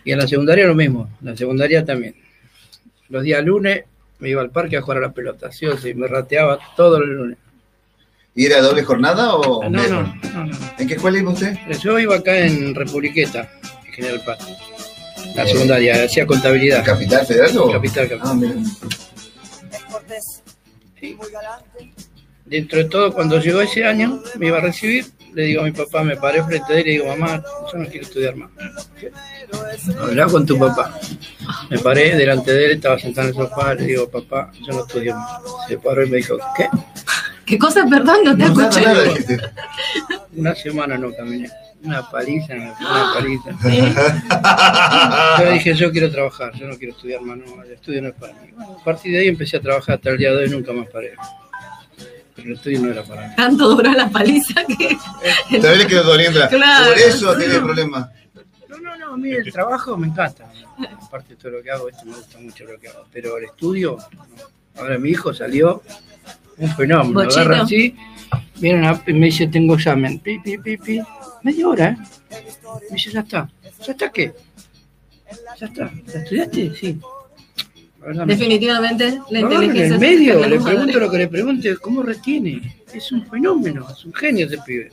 Y en la secundaria lo mismo, en la secundaria también. Los días lunes me iba al parque a jugar a la pelota, sí o sí, me rateaba todos los lunes. ¿Y era doble jornada o.? No, no, no, no. ¿En qué escuela iba usted? Yo iba acá en Republiqueta, en General Paz. La secundaria, hacía contabilidad. ¿Capital Federal o? Capital, capital. Ah, mira. Dentro de todo, cuando llegó ese año, me iba a recibir, le digo a mi papá, me paré frente a él y le digo, mamá, yo no quiero estudiar más. Habla con tu papá. Me paré delante de él, estaba sentado en el sofá, le digo, papá, yo no estudio más. Se paró y me dijo, ¿qué? ¿Qué cosa, perdón? No te escuché. Una semana no caminé. Una paliza, una paliza. Yo dije, yo quiero trabajar, yo no quiero estudiar más, no, el estudio no es para mí. Bueno, a partir de ahí empecé a trabajar hasta el día de hoy, nunca más paré. Pero el estudio no era para mí. Tanto duró la paliza que. Todavía le quedó doliendo. la- Claro. Por eso tiene problemas. No, no, no, a mí el trabajo me encanta. Aparte de todo lo que hago, esto me gusta mucho lo que hago. Pero el estudio, no. ahora mi hijo salió un fenómeno. Bochito. Agarra así, viene una- y me dice, tengo examen. Pi, pi, pi, pi. Media hora, ¿eh? Me dice, ya está. ¿Ya está qué? ¿Ya está? ¿Ya estudiaste? Sí. Definitivamente la Agarra en inteligencia el medio, le es pregunto lo que le pregunte, ¿cómo retiene? Es un fenómeno, es un genio ese pibe.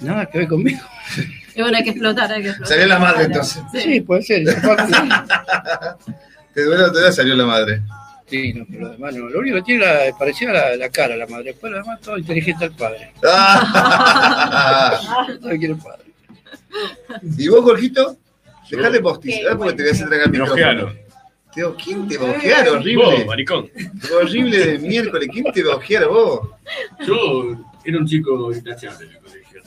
Nada que ver conmigo. Y bueno, hay que explotar, hay que explotar. Salió la madre entonces. Sí, puede ser. Te duele todavía salió la madre. Sí, no, pero lo demás no. Lo único que tiene la, parecía la, la cara la madre. Después lo demás todo inteligente al padre. Todo quiere el padre. ¿Y vos, Jorgito? Dejate postizar porque te voy a hacer tragar el micrófono. Teo, ¿quién te va a ojear? Horrible. Vos, maricón. Horrible de miércoles. ¿Quién te va a ojear vos? Yo era un chico intachable en el colegio.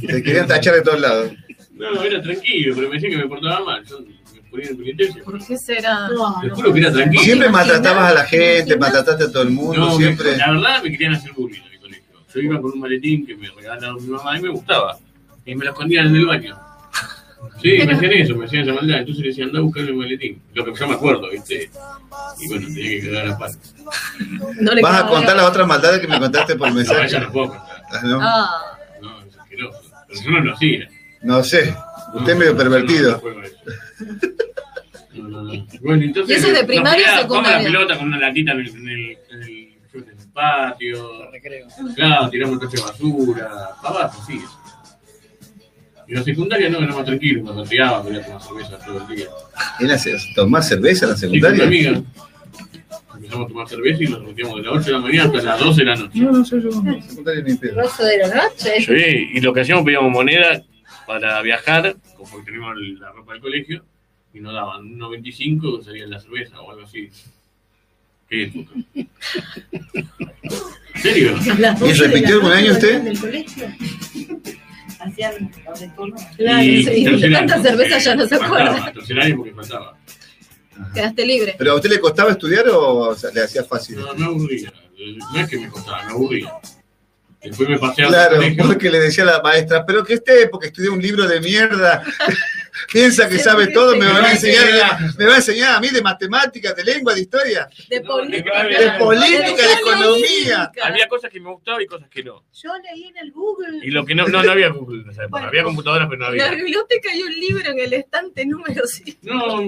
Te querían tachar de todos lados. No, era tranquilo, pero me decían que me portaba mal. Yo me ponía en penitencia. ¿Por qué será? Te juro que era tranquilo. Siempre maltratabas a la gente, maltrataste a todo el mundo, No, me- siempre. la verdad me querían hacer bullying en el colegio. Yo iba con un maletín que me regalaba mi mamá y me gustaba. Y me lo escondían en el baño. Sí, me hacían eso, me hacían esa maldad. Entonces le decían, anda a buscar el maletín. Lo que yo me acuerdo, ¿viste? Y bueno, tenía que quedar a par. Vas a contar las otras maldades que me contaste por No, mensaje. ella no puedo contar. Ah, ¿no? Ah, No, es asqueroso. Pero yo no lo hacía. No sé. Usted es medio pervertido. No, no, no. Bueno, entonces. ¿Y eso es de primaria o secundaria? La pelota con una latita en el, en el, en el, en el patio. Claro, tiramos tacho de basura. Abajo, sí. Y la secundaria no, era más tranquilo. Me retiraba, quería tomar cerveza todo el día. ¿Él hace tomar cerveza en la Sí, con secundaria? amiga. Empezamos a tomar cerveza y nos retiramos de las 8 de la mañana hasta las 12 de la noche. No, no soy yo. En la secundaria ni pedo. Rosso de la noche. Sí, y lo que hacíamos pedíamos moneda para viajar, como teníamos la ropa del colegio, y nos daban 1.25 salía la cerveza o algo así. Qué época. ¿En serio? ¿Y repitió algún año usted? del colegio? Hacían doble turno. Claro, Y sí, tercer de año. tanta cerveza ya no se acuerda. porque faltaba. Quedaste libre. ¿Pero a usted le costaba estudiar o, o sea, le hacía fácil? No, me aburría. No es que me costaba, me aburría. Después me pasé al Claro, colegio. porque le decía a la maestra, pero que esté, porque estudié un libro de mierda, piensa que sabe todo, me va a enseñar, me va a enseñar a mí de matemáticas, de lengua, de historia, De política. de política, de economía. Había cosas que me gustaban y cosas que no. Yo leí en el Google. Y lo que no, no, no había Google en esa época. Había computadoras, pero no En la había. biblioteca hay un libro en el estante número 7. No,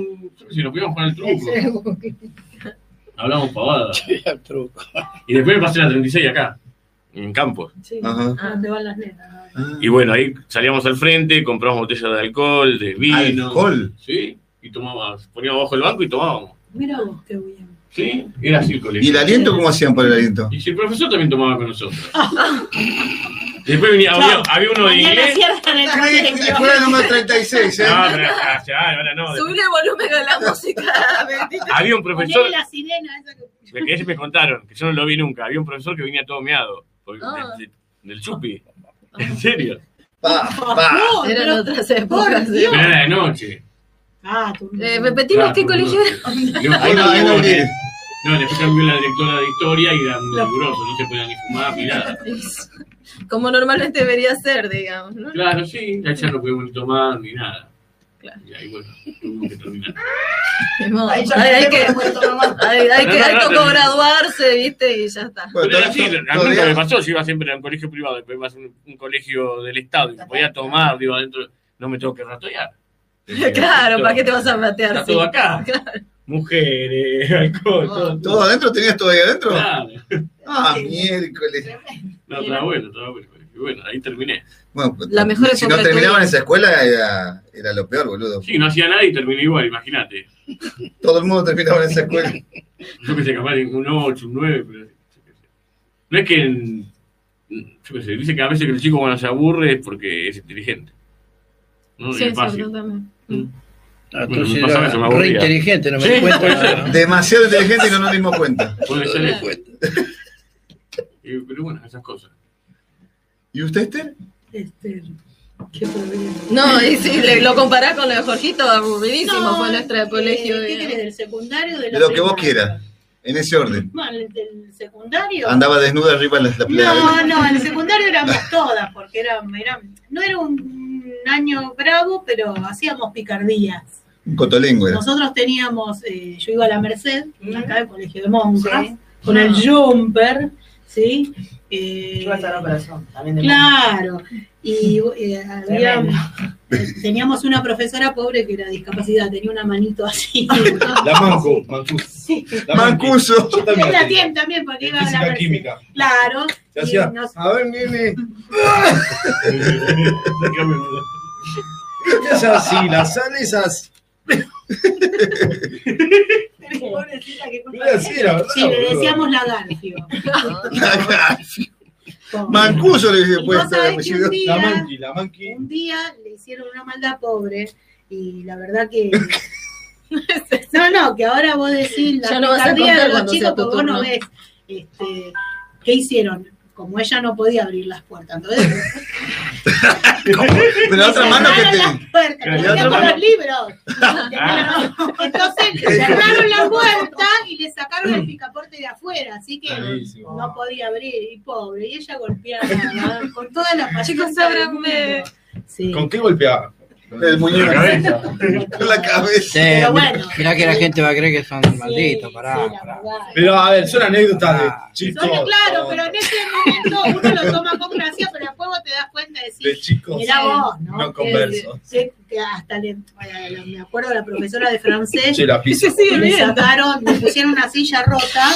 si nos podíamos jugar el truco. Hablamos pavadas. Y después me pasé la 36 acá, en Campos. Ajá. Ah, ¿dónde van las nenas? Y bueno, ahí salíamos al frente, compramos botellas de alcohol, de vino. ¿Alcohol? Sí, y tomábamos, poníamos abajo el banco y tomábamos. Mira vos, qué bien. Sí, era así el colegio. ¿Y el aliento cómo hacían por el aliento? Y si el profesor también tomaba con nosotros. Después venía, había, había uno de inglés. cierran el colegio. Escuela número 36, ¿eh? No, pero ah, ya, ahora no. Subile el volumen a la música. Había un profesor, la sirena esa que de que ese me contaron, que yo no lo vi nunca. Había un profesor que venía todo meado. Ah. de- de- del chupi. En serio. Pa, No, Eran pero- otras por épocas. ¿eh? Dios. Era de noche. Ah, tú Eh, repetimos qué colegio era. No, Ahí no, ahí no no, viene. no, después cambió la directora de historia y era muy riguroso, no se podía ni fumar ni nada. Como normalmente debería ser, digamos. ¿no? Claro, sí, ya no podíamos ni tomar ni nada. Claro. Y ahí, bueno, tuvimos que terminar. Ya Hay, hay no que, hay, hay que, No, no, hay no, que no. graduarse, ¿viste? Y ya está. Bueno, Pero así, a mí nunca me pasó, yo iba siempre a un colegio privado, después iba a un, un colegio del Estado, y podía tomar, digo, adentro, no me tengo que ratonear. Claro, ¿para qué te vas a matear? Está sí? todo acá. Mujeres, alcohol, todo. ¿Todo adentro? ¿Tenías todo ahí adentro? Claro. Ah, miércoles. No, estaba bueno, estaba bueno. Y bueno, ahí terminé. Bueno, pues, La mejor si no terminaban esa escuela era, era lo peor, boludo. Sí, no hacía nada y terminé igual, imagínate. Todo el mundo terminaba en esa escuela. Yo pensé capaz un 8, un 9, pero. No es que. en- Yo qué sé, dice que a veces que el chico cuando se aburre es porque es inteligente. ¿no? Sí, Y es fácil. absolutamente. Ah, Bueno, entonces me pasaba eso, me era re inteligente, no me Sí, di cuenta. ¿no? Demasiado inteligente y no nos dimos cuenta. Puede ser No me eso. di cuenta. Y- Pero bueno, esas cosas. ¿Y usted, Esther? Este, qué. No, y si le- lo comparás con lo de Jorgito, aburridísimo No, fue nuestro colegio. eh, ¿Qué de- querés, del secundario o de De lo que vos quieras. En ese orden. Bueno, el del secundario. Andaba desnuda arriba en la, la playa. No, no, en el secundario éramos todas, porque era, era- no era un año bravo, pero hacíamos picardías. Un. Nosotros teníamos, eh, yo iba a la Merced, acá el colegio de monjas, Sí. con el jumper, ¿sí? Eh, Yo iba a estar en operación, también de Claro, y eh, eh, teníamos una profesora pobre que era discapacidad, tenía una manito así. La Manco, Mancuso. Sí. La. Mancuso. Yo también la La tenía. tiene también porque iba a la química. Claro. Se y hacía, nos- a ver, nene. ¿Qué es así? Las sal esas. Pobrecita, qué culpa Era así, era verdad, Sí, le boludo. decíamos lagarfio. Mancuso le dije apellido. un día, La Manqui, la Manqui. un día le hicieron una maldad pobre y la verdad que... No, no, que ahora vos decís la Ya vas a de los chicos, porque vos no ves este, qué hicieron. Como ella no podía abrir las puertas, entonces Pero la otra mano que cerraron te. las puertas, Y la otra mano- los libros. Entonces le cerraron la puerta y le sacaron el picaporte de afuera, así que no podía abrir, y pobre, y ella golpeaba con toda la Chicos, ábranme. Sí. ¿Con qué golpeaba? El muñeco. La cabeza. La cabeza. Sí, Pero bueno. mirá que la gente va a creer que son malditos, pará, Sí, la pará. verdad. Pero a ver, son anécdotas de chicos. Son- claro, pero en ese momento uno lo toma con gracia, pero después vos te das cuenta de decir, De chicos. mirá vos, ¿no? No converso. que- que hasta le, bueno, me acuerdo de la profesora de francés, Che, la pizza. que me sacaron, me pusieron una silla rota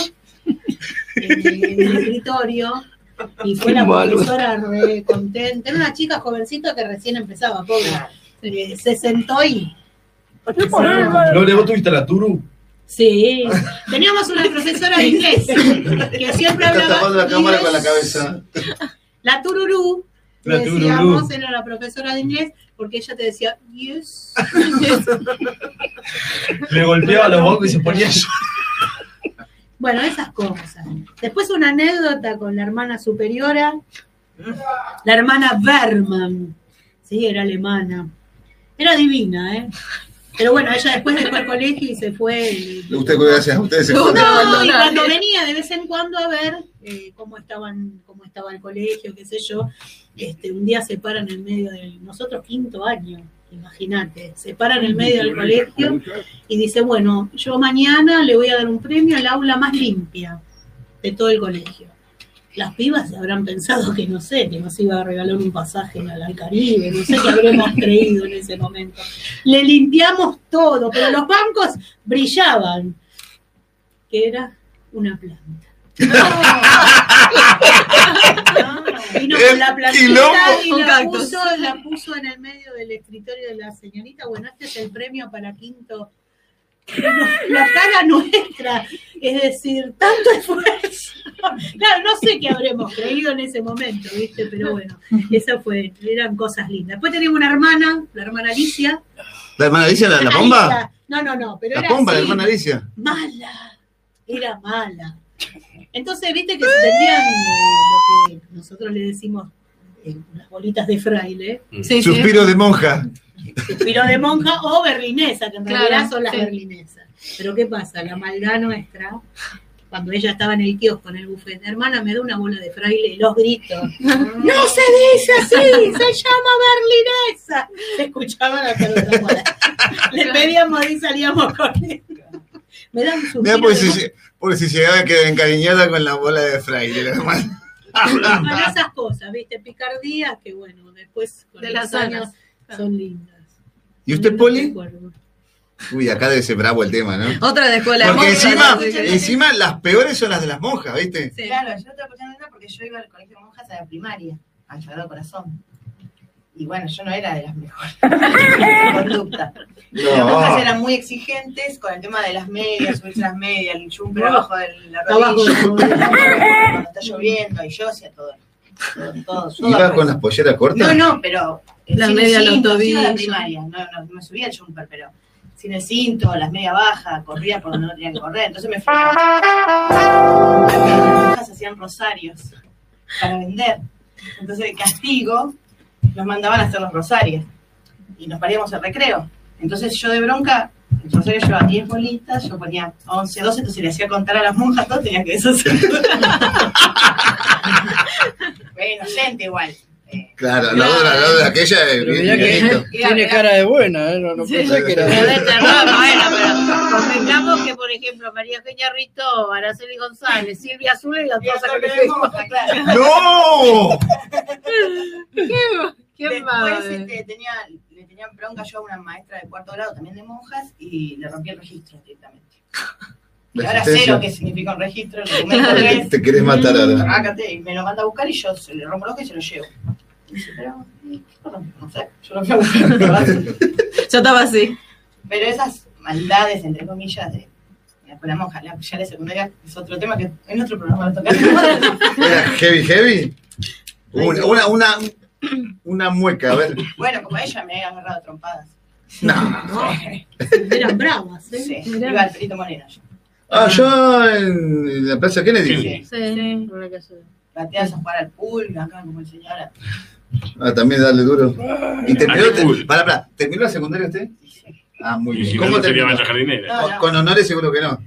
en, en el escritorio y fue Qué la malo. profesora re contenta. Era una chica jovencita que recién empezaba, pobre. Eh, Se sentó y... ¿No le vos tuviste la Turu? Sí, teníamos una profesora de inglés que siempre Está hablaba tapando la cámara con la inglés. cabeza. La tururú, La tururú. decíamos, era la profesora de inglés, porque ella te decía, yes. Le golpeaba los bocos y se ponía yo. Bueno, esas cosas. Después una anécdota con la hermana superiora, la hermana Berman, sí, era alemana. Era divina, ¿eh? Pero bueno, ella después dejó el colegio y se fue. Usted, gracias a ustedes se No, fue. y cuando venía de vez en cuando a ver eh, cómo estaban, cómo estaba el colegio, qué sé yo, este, un día se para en el medio del, nosotros quinto año, imagínate, se para en el medio del colegio y dice, bueno, yo mañana le voy a dar un premio al aula más limpia de todo el colegio. Las pibas habrán pensado que no sé, que nos iba a regalar un pasaje al, Caribe, no sé qué habremos creído en ese momento. Le limpiamos todo, pero los bancos brillaban, que era una planta. Vino con la plantita y la puso, la puso en el medio del escritorio de la señorita. Bueno, este es el premio para quinto la cara nuestra, es decir, tanto esfuerzo. Claro, no sé qué habremos creído en ese momento, ¿viste? Pero bueno, esa fue, eran cosas lindas. Después teníamos una hermana, la hermana Alicia. ¿La hermana Alicia, la, la pomba? Alicia. No, no, no, pero ¿La era pomba, la así, hermana Alicia? mala, era mala. Entonces, viste que se tendrían eh, lo que nosotros le decimos eh, las bolitas de fraile. Suspiro de monja. Suspiro de monja o berlinesa, que en Claro, realidad son las sí. berlinesas. Pero ¿qué pasa? La maldad nuestra, cuando ella estaba en el kiosco, en el buffet, hermana, me da una bola de fraile y los gritos. ¡No se dice así! ¡Se llama berlinesa! Se escuchaban hasta los. Le pedíamos y salíamos corriendo. Me dan un Mira, suspiro de si, porque si llegaba a quedar encariñada con la bola de fraile, la hermana. Bueno, esas cosas, ¿viste? Picardías que, bueno, después con De los las años son lindas. ¿Y usted, Poli? Recuerdo. Uy, acá debe ser bravo el tema, ¿no? Otra de escuela de Porque monjas, encima, ¿no? encima las peores son las de las monjas, ¿viste? Claro, yo estaba escuchando una porque yo iba al colegio de monjas a la primaria, al Sagrado Corazón. Y bueno, yo no era de las mejores conducta. Las monjas eran muy exigentes con el tema de las medias, subirse las medias, el No. abajo de la rodilla, la cuando está lloviendo, y yo hacía todo. todo, todo, todo ¿Iba con las polleras cortas? no, no, pero el La sin media, el los la tobillos. primaria. No, no, me subía el jumper, pero sin el cinto, las medias bajas, corría por donde no tenía que correr. Entonces me fui. Las monjas hacían rosarios para vender. Entonces, de castigo, nos mandaban a hacer los rosarios. Y nos paríamos al recreo. Entonces, yo de bronca, el rosario llevaba 10 bolitas, yo ponía 11, 12, entonces le hacía contar a las monjas, todo tenía que deshacer. Fue inocente igual. Claro, la otra, la otra, aquella es bien, que tiene cara de buena, ¿eh? no, no pensé que era. Pero de terror, bueno, pero convengamos que, por ejemplo, María Eugenia Rito, Araceli González, Silvia Azul y la cosa que le ¡No! ¿Qué, qué Después este, tenía, le tenían bronca yo a una maestra de cuarto grado, también de monjas, y le rompí el registro directamente. Y La ahora sé lo que significa un registro, el documento que es. Te querés matar ahora. Rácate, y me lo manda a buscar y yo se le rompo el ojo y se lo llevo. Y dice, pero. No sé, yo lo fui a buscar. Yo estaba así. Pero esas maldades, entre comillas, de la escuela monja, la, ya la secundaria, es otro tema que en otro programa lo tocamos. ¿Era heavy, heavy? Una, una, una, una mueca, a ver. bueno, como ella me he agarrado trompadas. No. Eran bravas, ¿eh? Sí, iba al Perito Moreno yo. Ah, yo en, en la Plaza Kennedy. Sí. Sí. Plateas a jugar al pool, acá como el señor. Ah, también darle duro. ¿Y terminó, Ah, para, para, ¿terminó la secundaria usted? Ah, muy Y bien. si ¿Cómo no sería terminó? jardinera. No, no. Con honores seguro que no.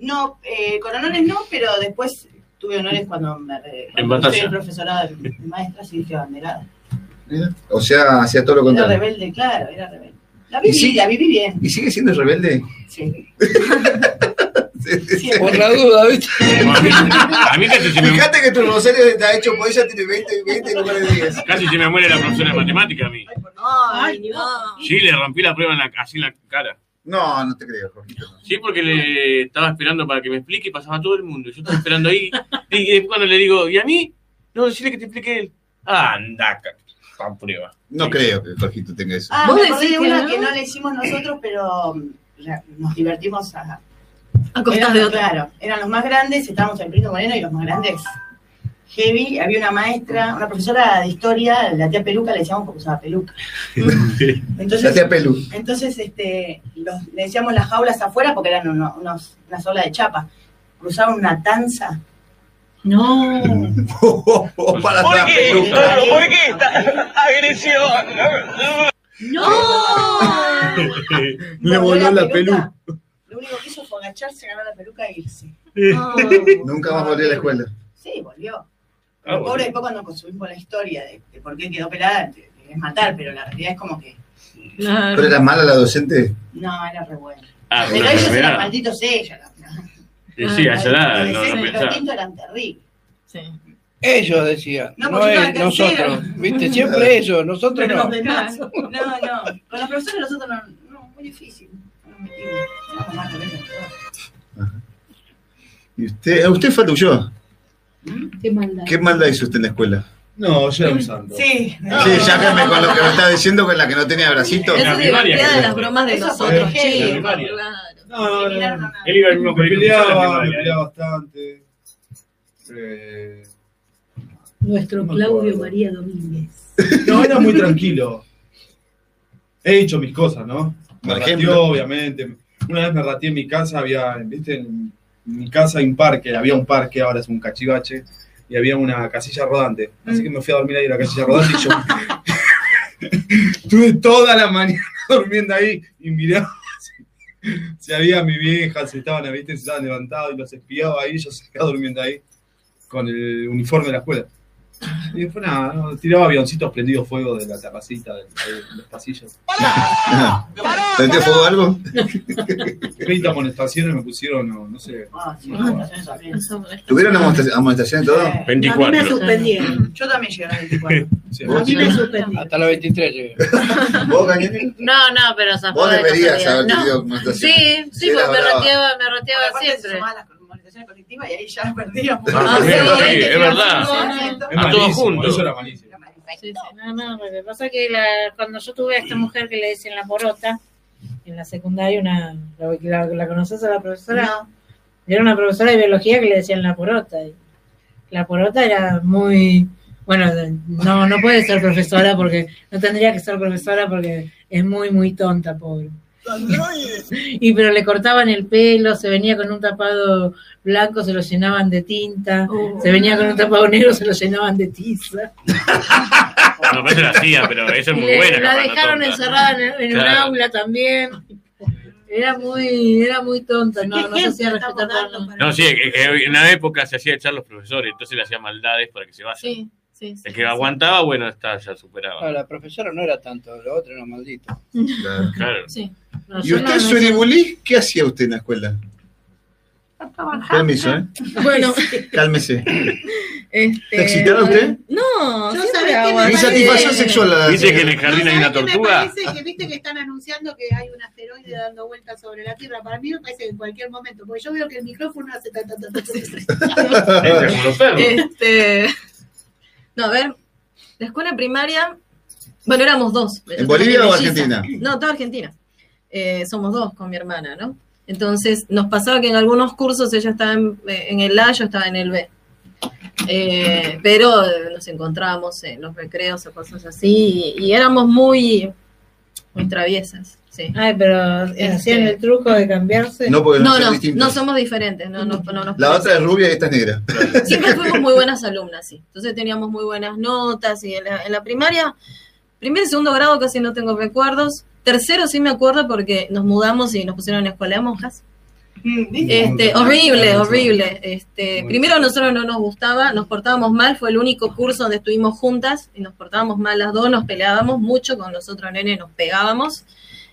No, eh, con honores no, pero después tuve honores cuando me fui profesorada de, de maestras y dije abanderada. O sea, hacía todo lo Era contrario. rebelde, claro, era rebelde. La ¿Y viví, sí? la viví bien. ¿Y sigue siendo rebelde? Sí. Por la duda, ¿viste? A mí, a mí casi, se me, Fíjate que tu rosario está hecho por ella, tiene 20, 20 lugares de 10. casi se me muere la profesora de matemática a mí. Ay, no. Sí, le rompí la prueba en la, así en la cara. No, no te creo, Jorgito. Sí, porque le estaba esperando para que me explique y pasaba todo el mundo. Yo estaba esperando ahí. Y después cuando le digo, ¿y a mí? No, decirle que te explique él. Ah, anda, pa' prueba. No creo que Jorgito tenga eso. Ah, ¿Vos decís una no? que no le hicimos nosotros, pero nos divertimos a, A de. Claro, eran los más grandes, estábamos en Primo Moreno y los más grandes. Heavy, había una maestra, una profesora de historia, la tía Peluca, le decíamos porque usaba peluca. Entonces, La tía Pelu. Entonces, este, los- le decíamos las jaulas afuera porque eran uno- unos, una sola de chapa. Cruzaban una tanza. No. Para ¿Por qué? peluca. ¿Por qué esta agresión? ¡No! Le voló la pelu. Lo único que hizo fue agacharse, agarrar la peluca e irse. Nunca más volví a la escuela. Sí, volvió. Ah, Pobre, volvió. después cuando consumimos la historia de, de por qué quedó pelada, te querés matar, pero la realidad es como que ¿Pero era mala la docente? no, era re buena. Ah, Pero ellos eran malditos ellos. Sí, sí, allá la- Los no, pensaba. eran terribles. Sí. Ellos decían, No, es nosotros. ¿Viste? Siempre ellos, nosotros Pero no. los demás. No, no. Con los profesores nosotros no, no muy difícil. ¿Y usted, a usted yo? Qué maldad. ¿Qué maldad hizo usted en la escuela? No, yo era un santo. Sí. Sí, ya que me, con lo que me estaba diciendo con la que no tenía bracito. En la Eso primaria, divertida de las bromas de Eso los fue otros heavy. chicos. En la primaria. claro. No, no, no. Él iba al mismo Me colegio peleaba, me peleaba bastante. Eh, Nuestro No Claudio. María Domínguez. no, era muy tranquilo. He hecho mis cosas, ¿no? Por ejemplo. obviamente. Una vez me rateé en mi casa, había, viste, en mi casa hay un parque, había un parque, ahora es un cachivache, y había una casilla rodante. Así que me fui a dormir ahí en la casilla rodante y yo estuve toda la mañana durmiendo ahí y miraba si, si había mi vieja, si estaban, viste, si estaban levantados y los espiaba ahí, yo seguía durmiendo ahí con el uniforme de la escuela. Y después nada, no, tiraba avioncitos prendidos fuego de la terracita, de, de los pasillos. ¿Prendió fuego algo? 30 amonestaciones me pusieron, no, no sé. ¿Tuvieron amonesta- amonestación y todo? A mí me suspendieron. Yo también llegué a 24. A mí me suspendieron. Hasta los 23 llegué. ¿Vos, Cañete? No, no, pero zafó Vos de deberías haber No. tenido amonestación. Sí, sí, porque me rateaba, me rateaba siempre. Comunicaciones colectivas y ahí ya perdíamos. Ah, sí, es verdad. Es A todos juntos. Eso era malísimo. Sí, sí. No, no, lo que pasa es que la, cuando yo tuve a esta mujer que le decían la porota, en la secundaria, una, la, la conoces a la profesora, era una profesora de biología que le decían la porota. y la porota era muy, bueno, no, no puede ser profesora porque, no tendría que ser profesora porque es muy, muy tonta, pobre. Y pero le cortaban el pelo, se venía con un tapado blanco, se lo llenaban de tinta, se venía con un tapado negro, se lo llenaban de tiza. No, pero eso la hacía, pero eso es muy le- buena. la dejaron tonta. encerrada en, en un aula también. Era muy, era muy tonta, no, no se hacía respetar. No, sí, que- que en la época se hacía echar los profesores, entonces le hacía maldades para que se vayan. Sí, sí, sí. El que aguantaba, bueno, está, ya superaba. No, la profesora no era tanto, lo otro era maldito. Claro. Sí. ¿Y usted, Suribulí, qué hacía usted en la escuela? Permiso, ¿eh? Bueno, Cálmese. este, ¿Te usted? No, Yo sabés que. Insatisfacción sexual. la- ¿Viste que en el jardín hay una ¿Sabés qué me tortuga? parece? Que viste que están anunciando que hay un asteroide dando vueltas sobre la Tierra. Para mí me parece que en cualquier momento, porque yo veo que el micrófono hace ta, ta, ta, ta. Este, no, a ver, la escuela primaria, bueno, éramos dos. ¿En Bolivia o. Argentina? No, toda Argentina. Eh, somos dos con mi hermana, ¿no? Entonces, nos pasaba que en algunos cursos ella estaba en, en el A, yo estaba en el B. Eh, pero eh, nos encontrábamos en los recreos o cosas así, y, y éramos muy, muy traviesas. Sí. Ay, pero hacían el truco de cambiarse. No, porque no, No, somos diferentes. No, no, no nos La otra es rubia y esta es negra. Siempre fuimos muy buenas alumnas, sí. Entonces teníamos muy buenas notas y en la, en la primaria, primer y segundo grado casi no tengo recuerdos. Tercero sí me acuerdo porque nos mudamos y nos pusieron en escuela de monjas. Este, horrible, horrible. Este, primero a nosotros no nos gustaba, nos portábamos mal, fue el único curso donde estuvimos juntas y nos portábamos mal las dos, nos peleábamos mucho con los otros nenes, nos pegábamos.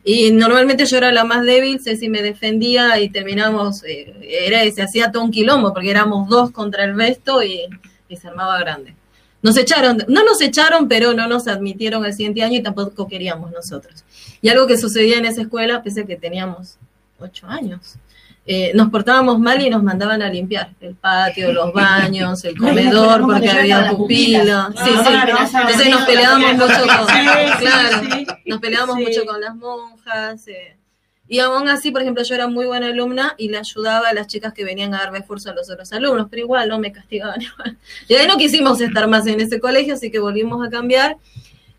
Y normalmente yo era la más débil, Ceci me defendía y terminamos, eh, era, se hacía todo un quilombo porque éramos dos contra el resto y, y se armaba grande. Nos echaron, no nos echaron, pero no nos admitieron el siguiente año y tampoco queríamos nosotros. Y algo que sucedía en esa escuela, pese a que teníamos ocho años, eh, nos portábamos mal y nos mandaban a limpiar el patio, los baños, el comedor, ¿Cómo porque había las pupila. pupilas? Sí, sí. Entonces nos peleábamos mucho con, claro, nos peleábamos mucho con las monjas. eh. Y aún así, por ejemplo, yo era muy buena alumna y le ayudaba a las chicas que venían a dar esfuerzo a los otros alumnos, pero igual no me castigaban igual. Y ahí no quisimos estar más en ese colegio, así que volvimos a cambiar.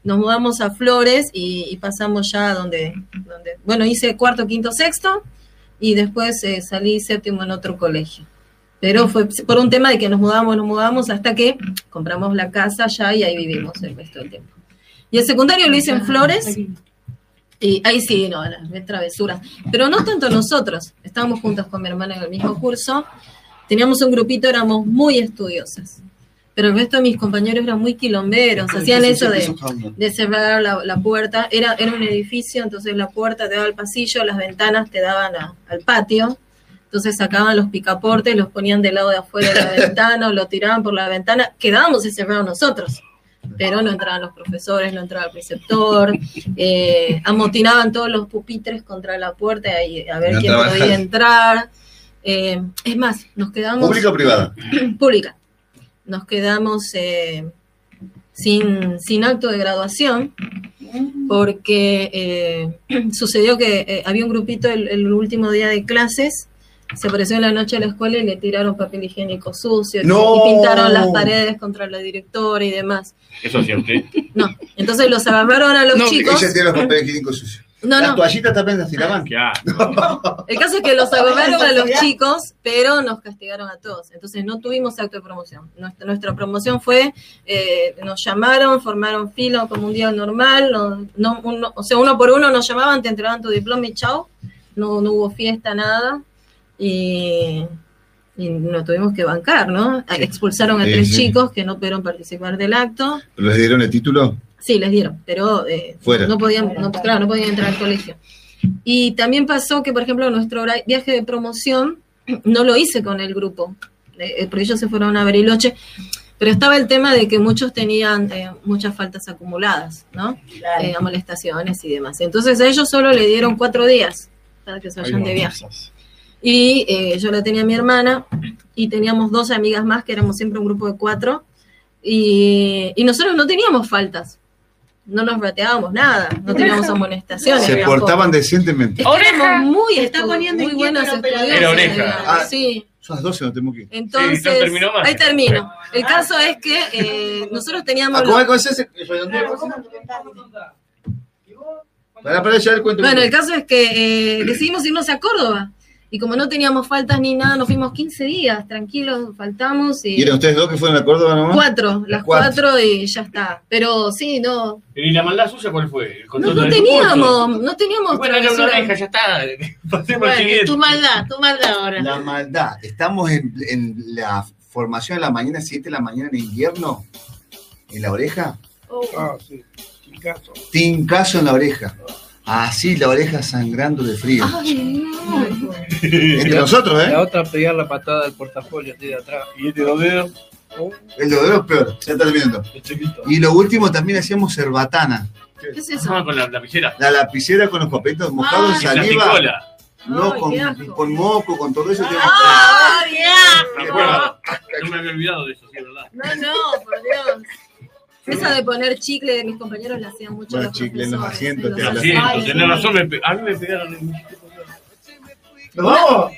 Nos mudamos a Flores y, y pasamos ya a donde, donde, bueno, hice cuarto, quinto, sexto y después eh, salí séptimo en otro colegio. Pero fue por un tema de que nos mudamos, nos mudamos hasta que compramos la casa ya y ahí vivimos el resto del tiempo. Y el secundario lo hice en Flores y ahí sí, no, las travesuras. Pero no tanto nosotros, estábamos juntos con mi hermana en el mismo curso, teníamos un grupito, éramos muy estudiosas. Pero el resto de mis compañeros eran muy quilomberos, hacían eso de, de cerrar la, la puerta. Era, era un edificio, entonces la puerta te daba al pasillo, las ventanas te daban a- al patio. Entonces sacaban los picaportes, los ponían del lado de afuera de la ventana o lo tiraban por la ventana. Quedábamos encerrados nosotros, pero no entraban los profesores, no entraba el preceptor. eh, amotinaban todos los pupitres contra la puerta y a ver No quién trabajas. podía entrar. Eh, es más, nos quedamos... ¿Pública o privada? Pública. Nos quedamos eh, sin, sin acto de graduación porque eh, sucedió que eh, había un grupito el, el último día de clases, se apareció en la noche a la escuela y le tiraron papel higiénico sucio No. y pintaron las paredes contra la directora y demás. Eso hacía usted. No, entonces los agarraron a los No, chicos. ella tiene los papeles higiénicos sucios. No, Las no. toallitas también las tiraban. El caso es que los agarraron a los chicos, pero nos castigaron a todos. Entonces no tuvimos acto de promoción. Nuestra, nuestra promoción fue, eh, nos llamaron, formaron fila como un día normal. no- no- uno- o sea, uno por uno nos llamaban, te entregaban tu diploma y chao. No, no hubo fiesta, nada. Y, y nos tuvimos que bancar, ¿no? Expulsaron a Sí, tres sí. chicos que no pudieron participar del acto. ¿Les dieron el título? Sí, les dieron, pero eh, Fuera. no podían, no, claro, no podían entrar al colegio. Y también pasó que, por ejemplo, nuestro viaje de promoción no lo hice con el grupo, eh, porque ellos se fueron a Bariloche, pero estaba el tema de que muchos tenían eh, muchas faltas acumuladas, ¿no? Eh, amonestaciones y demás. Entonces a ellos solo le dieron cuatro días para que se vayan de viaje. Y eh, yo la tenía a mi hermana y teníamos dos amigas más, que éramos siempre un grupo de cuatro, y, y nosotros no teníamos faltas, no nos rateábamos nada, no teníamos amonestaciones. Se tampoco. portaban decentemente. Éramos muy, Se está poniendo muy operador. estudiantes. Era oreja. Ah. sí. Son las 12, no tengo que ir. Entonces, no terminó más. ahí termino. El caso es que eh, nosotros teníamos... ¿A cómo es ese? Para, para, ya el cuento. Bueno, el caso es que eh, decidimos irnos a Córdoba. Y como no teníamos faltas ni nada, nos fuimos 15 días, tranquilos, faltamos y... ¿Y eran ustedes dos que fueron a Córdoba nomás? Cuatro, las Cuatro. cuatro. y ya está. Pero sí, no. ¿Y la maldad suya cuál fue? El No, no teníamos, no teníamos Bueno, era una oreja, ya está. Pasemos al Bueno, siguiente. tu maldad, tu maldad ahora. La maldad. Estamos en, en la formación de la mañana, 7 de la mañana en invierno, en la oreja. Ah, sí. Tincazo. Tincazo en la oreja. Así la oreja sangrando de frío. Entre nosotros, ¿eh? La otra pegar la patada del portafolio así de atrás. ¿Y este dos dedos? El de es peor, ya estás viendo. Y lo último también hacíamos cerbatana. ¿Qué es eso? Ah, con la lapicera. La lapicera con los papelitos mojados, Ay, saliva. plasticola. No, Ay, con, con moco, con todo eso. ¡Ay, Me acuerdo. No me había olvidado de eso, sí, verdad. No, no, por Dios. Esa de poner chicle de mis compañeros la hacían mucho Bueno, los chicle en los asientos, en te los habla. Sí, asientos. tenés razón, a mí me pegaron en ¿Nos vamos?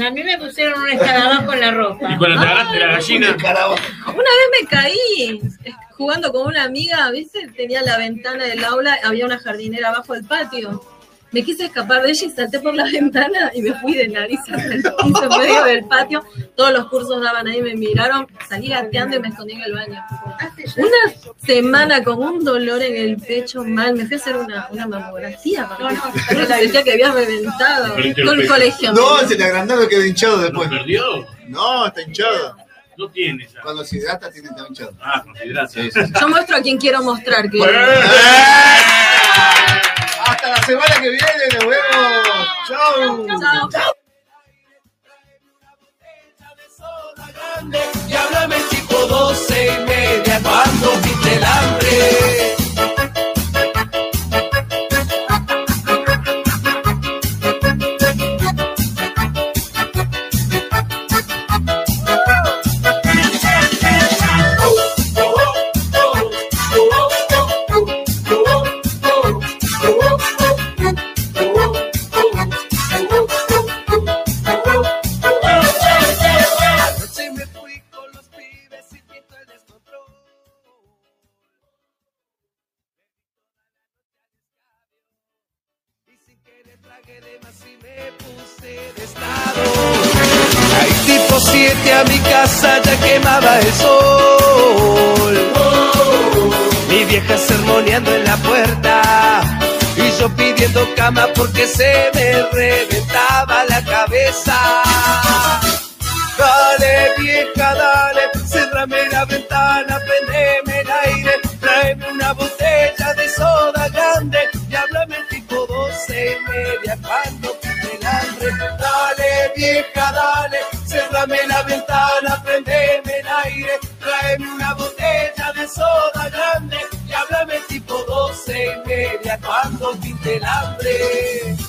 A mí me pusieron un escarabajo en la ropa. Y cuando te agarraste la gallina. Una vez me caí eh, jugando con una amiga, ¿viste? Tenía la ventana del aula, había una jardinera abajo del patio. Me quise escapar de ella y salté por la ventana y me fui de nariz hasta el piso medio del patio. Todos los cursos daban ahí, me miraron, salí gateando y me escondí en el baño. Una semana con un dolor en el pecho mal, me fui a hacer una, una mamografía porque sentía que había reventado todo el colegio. No, se le agrandaron quedó hinchado después. ¿Perdió? No, está hinchado. No tiene esa. Cuando se hidrata, tiene que estar hinchado. Ah. Sí, sí, sí. Yo muestro a quien quiero mostrar que... Hasta la semana que viene, nos vemos. Chau. Chao. Y háblame tipo doce y media cuando quite el hambre. A mi casa ya quemaba el sol. Mi vieja sermoneando en la puerta. Y yo pidiendo cama porque se me reventaba la cabeza. Dale, vieja, dale, cerrame la ventana, prendeme el aire, tráeme una botella de soda grande y háblame tipo doce y media cuando el hambre. Dale, vieja, dale, cerrame la ventana, prendeme el aire, tráeme una botella de soda grande y háblame tipo doce y media cuando quite el hambre.